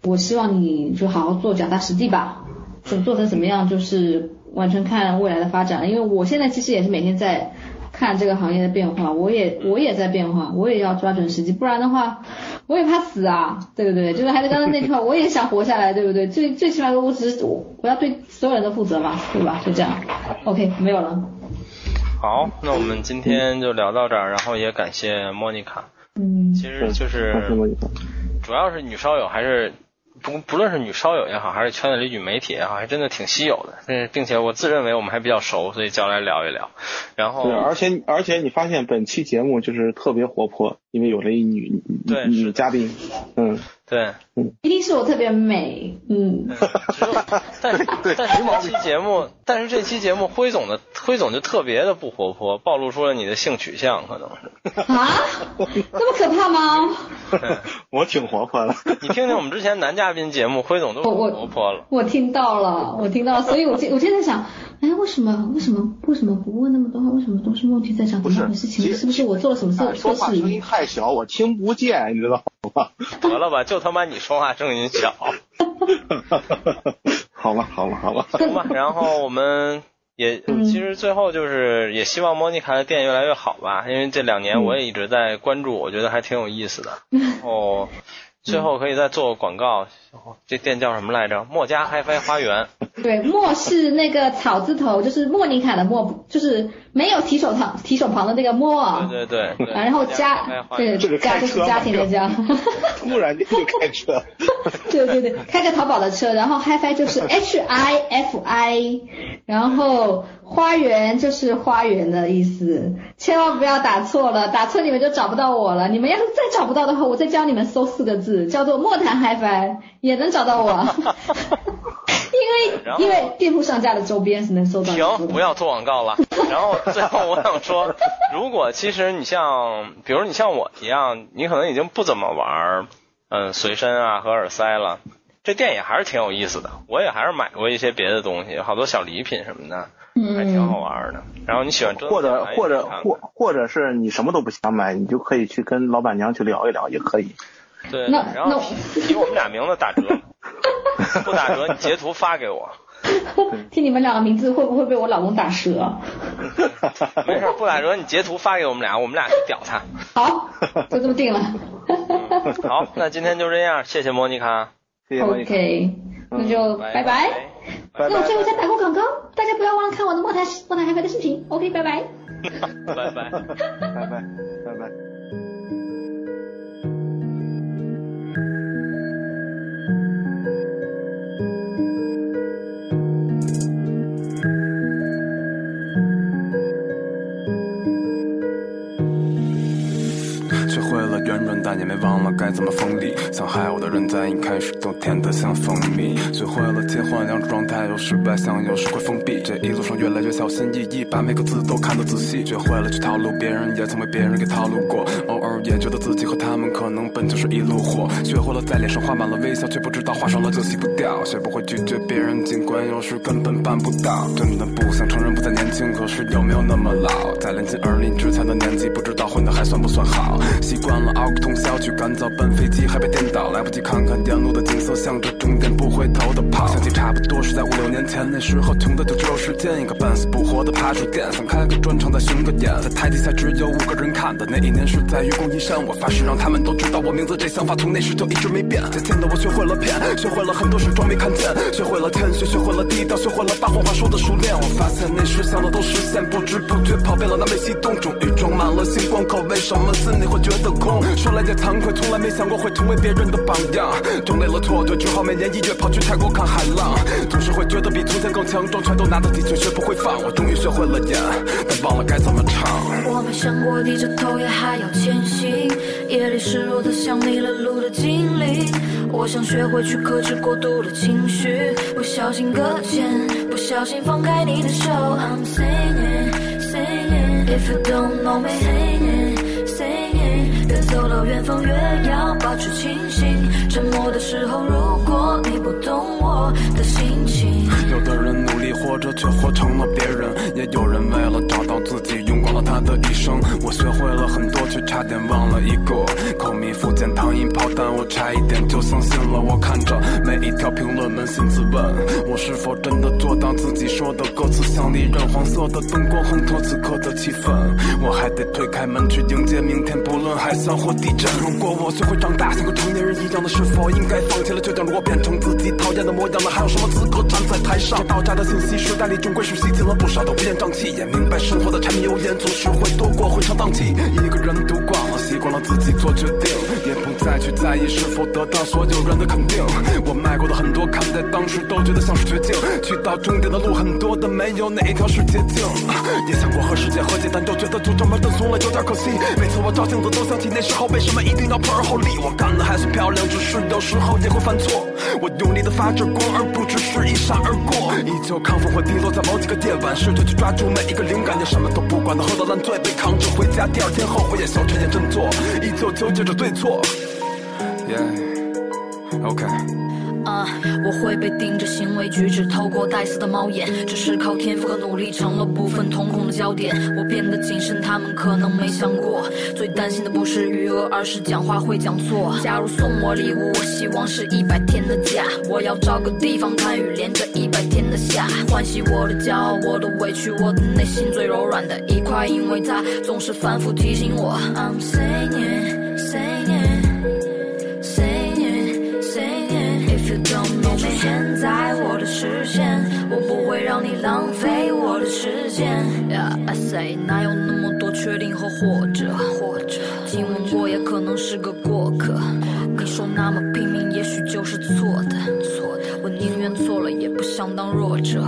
Speaker 3: 我希望你就好好做，脚踏实地吧。怎么做成怎么样，就是完全看未来的发展。因为我现在其实也是每天在看这个行业的变化，我也我也在变化，我也要抓准时机，不然的话，我也怕死啊，对不对？就是还是刚才那句话，我也想活下来，对不对？最最起码我只是我我要对所有人都负责嘛，对吧？就这样，OK，没有了。
Speaker 1: 好，那我们今天就聊到这儿，然后也感谢莫妮卡。
Speaker 3: 嗯
Speaker 1: 其实就是主要是女烧友还是不不论是女烧友也好，还是圈子里女媒体也好，还真的挺稀有的。嗯，并且我自认为我们还比较熟，所以叫来聊一聊。然后
Speaker 2: 对，而且而且你发现本期节目就是特别活泼，因为有了一女女嘉宾，嗯，
Speaker 1: 对，
Speaker 3: 一定是我特别美，嗯，
Speaker 1: 但是 [laughs] 但是这期节目，但是这期节目辉总的辉总就特别的不活泼，暴露出了你的性取向，可能是。
Speaker 3: 啊，这么可怕吗？
Speaker 2: 我挺活泼的。
Speaker 1: 你听听我们之前男嘉宾节目，辉总都活泼了。
Speaker 3: 我听到了，我听到了，所以我现我现在想，哎，为什么为什么为什么不问那么多话？为什么都是梦琪在讲？
Speaker 2: 不是
Speaker 3: 怎么回事？情
Speaker 2: 其实
Speaker 3: 是不是我做了什么
Speaker 2: 哎
Speaker 3: 错错
Speaker 2: 说话声音？太小，我听不见，你知道吗？[laughs]
Speaker 1: 得了吧，就他妈你说话声音小，[laughs]
Speaker 2: 好吧，好吧，好吧。
Speaker 1: 行吧。然后我们也 [laughs]
Speaker 3: 嗯
Speaker 1: 其实最后就是也希望莫妮卡的店越来越好吧，因为这两年我也一直在关注，我觉得还挺有意思的。然后最后可以再做个广告，这店叫什么来着？墨家嗨飞花园。
Speaker 3: 对，墨是那个草字头，就是莫妮卡的莫，就是没有提手旁提手旁的那个莫啊。
Speaker 1: 对对对。
Speaker 3: 然后
Speaker 1: 家
Speaker 3: 对家就是家庭的家，[laughs]
Speaker 2: 突然间就开车，[laughs]
Speaker 3: 对对对，开个淘宝的车，然后 HiFi 就是 [laughs] H I F I，然后花园就是花园的意思，千万不要打错了，打错你们就找不到我了。你们要是再找不到的话，我再教你们搜四个字，叫做莫谈 HiFi，也能找到我。因为因为店铺上架的周边是能搜到的。
Speaker 1: 停，不要做广告了。[laughs] 然后最后我想说，如果其实你像，比如你像我一样，你可能已经不怎么玩，嗯，随身啊和耳塞了，这店也还是挺有意思的。我也还是买过一些别的东西，好多小礼品什么的，还挺好玩的。然后你喜欢
Speaker 2: 或者或者或或者是你什么都不想买，你就可以去跟老板娘去聊一聊，也可以。
Speaker 1: 对，
Speaker 3: 那
Speaker 1: 然后
Speaker 3: 那
Speaker 1: 提提我们俩名字打折，[laughs] 不打折你截图发给我，[laughs]
Speaker 3: 听你们两个名字会不会被我老公打折？[laughs]
Speaker 1: 没事不打折你截图发给我们俩，我们俩去屌他。
Speaker 3: 好，就这么定了。
Speaker 1: 好，那今天就这样，谢谢莫妮卡。
Speaker 2: 谢谢莫妮卡。
Speaker 3: OK，那就拜拜。那我最后再打个广告，大家不要忘了看我的莫台莫台海飞的视频。OK，拜拜。
Speaker 1: 拜拜。
Speaker 2: 拜拜，拜拜。
Speaker 9: 圆润，但也没忘了该怎么锋利。想害我的人在一开始都甜得像蜂蜜。学会了切换两种状态，有时外向，有时会封闭。这一路上越来越小心翼翼，把每个字都看得仔细。学会了去套路别人，也曾被别人给套路过。偶尔也觉得自己和他们可能本就是一路货。学会了在脸上画满了微笑，却不知道画上了就洗不掉。学不会拒绝别人，尽管有时根本办不到。真的不想承认不再年轻，可是有没有那么老？在临近而立之前的年纪，不知道混的还算不算好。习惯了熬个通宵去赶早班飞机，还被颠倒，来不及看看沿路的景色，向着终点不回头的跑。想起差不多是在五六年前，那时候穷的就只有时间，一个半死不活的爬树店，想开个专场再巡个演，在台底下只有五个人看的那一年是在愚公移山，我发誓让他们都知道我名字，这想法从那时就一直没变。渐渐的我学会了骗，学会了很多事装没看见，学会了谦虚，学会了低调，学会了把谎话说的熟练。我发现那时想的都实现，不知不觉跑遍了南北西东，终于装满了星光口，为什么心里会觉得空？说来也惭愧，从来没想过会成为别人的榜样。整累了脱队，只好每年一月跑去泰国看海浪。总是会觉得比从前更强壮，全都拿得起，却学不会放。我终于学会了演，但忘了该怎么唱。
Speaker 10: 我没想过低着头也还要前行，夜里失落的像迷了路的精灵。我想学会去克制过度的情绪，不小心搁浅，不小心放开你的手。I'm singing, singing, if you don't know me, singing, 远方越要保持清醒。沉默的时候，如果你不懂我的心情。
Speaker 9: 有的人努力活着，却活成了别人；也有人为了找到自己，用光了他的一生。我学会了很多，却差点忘了一个。口蜜腹剑，糖衣炮弹，我差一点就相信了。我看着每一条评论，扪心自问，我是否真的做到自己说的歌词像利刃？黄色的灯光烘托此刻的气氛，我还得推开门去迎接明天，不论海啸或地如果我学会长大，像个成年人一样的，是否应该放弃了倔强？如果变成自己讨厌的模样，那还有什么资格站在台上？爆炸的信息时代里，终归是吸进了不少的。乌烟瘴气。也明白生活的柴米油盐总是会多过会场荡气。一个人读惯了，习惯了自己做决定，也不再去在意是否得到所有人的。肯定。我迈过的。很多坎，在当时都觉得像是绝境。去到终点的。路很多，但没有哪一条是捷径。也想过和世界和解，但又觉得就这么的。怂了，有点可惜。每次我照镜子，都想起那时候被什么一定要破而后立。我干的还算漂亮，只是有时候也会犯错。我努力的发着光，而不只是一闪而过。依旧亢奋会低落，在某几个夜晚，试着去抓住每一个灵感，也什么都不管的喝到烂醉，被扛着回家。第二天后悔也笑，沉也振作，依旧纠结着对错。Yeah, OK。
Speaker 10: 啊我会被盯着行为举止，透过带刺的猫眼，只是靠天赋和努力成了部分瞳孔的焦点。我变得谨慎，他们可能没想过，最担心的不是余额，而是讲话会讲错。假如送我礼物，我希望是一百天的假，我要找个地方看雨，连着一百天的下，欢喜我的骄傲，我的委屈，我的内心最柔软的一块，因为它总是反复提醒我，I'm singinging 浪费我的时间。Yeah, I say，哪有那么多确定和或者？或者，亲吻过也可能是个过客。你说那么拼命，也许就是错的。错的，我宁愿错了，也不想当弱者。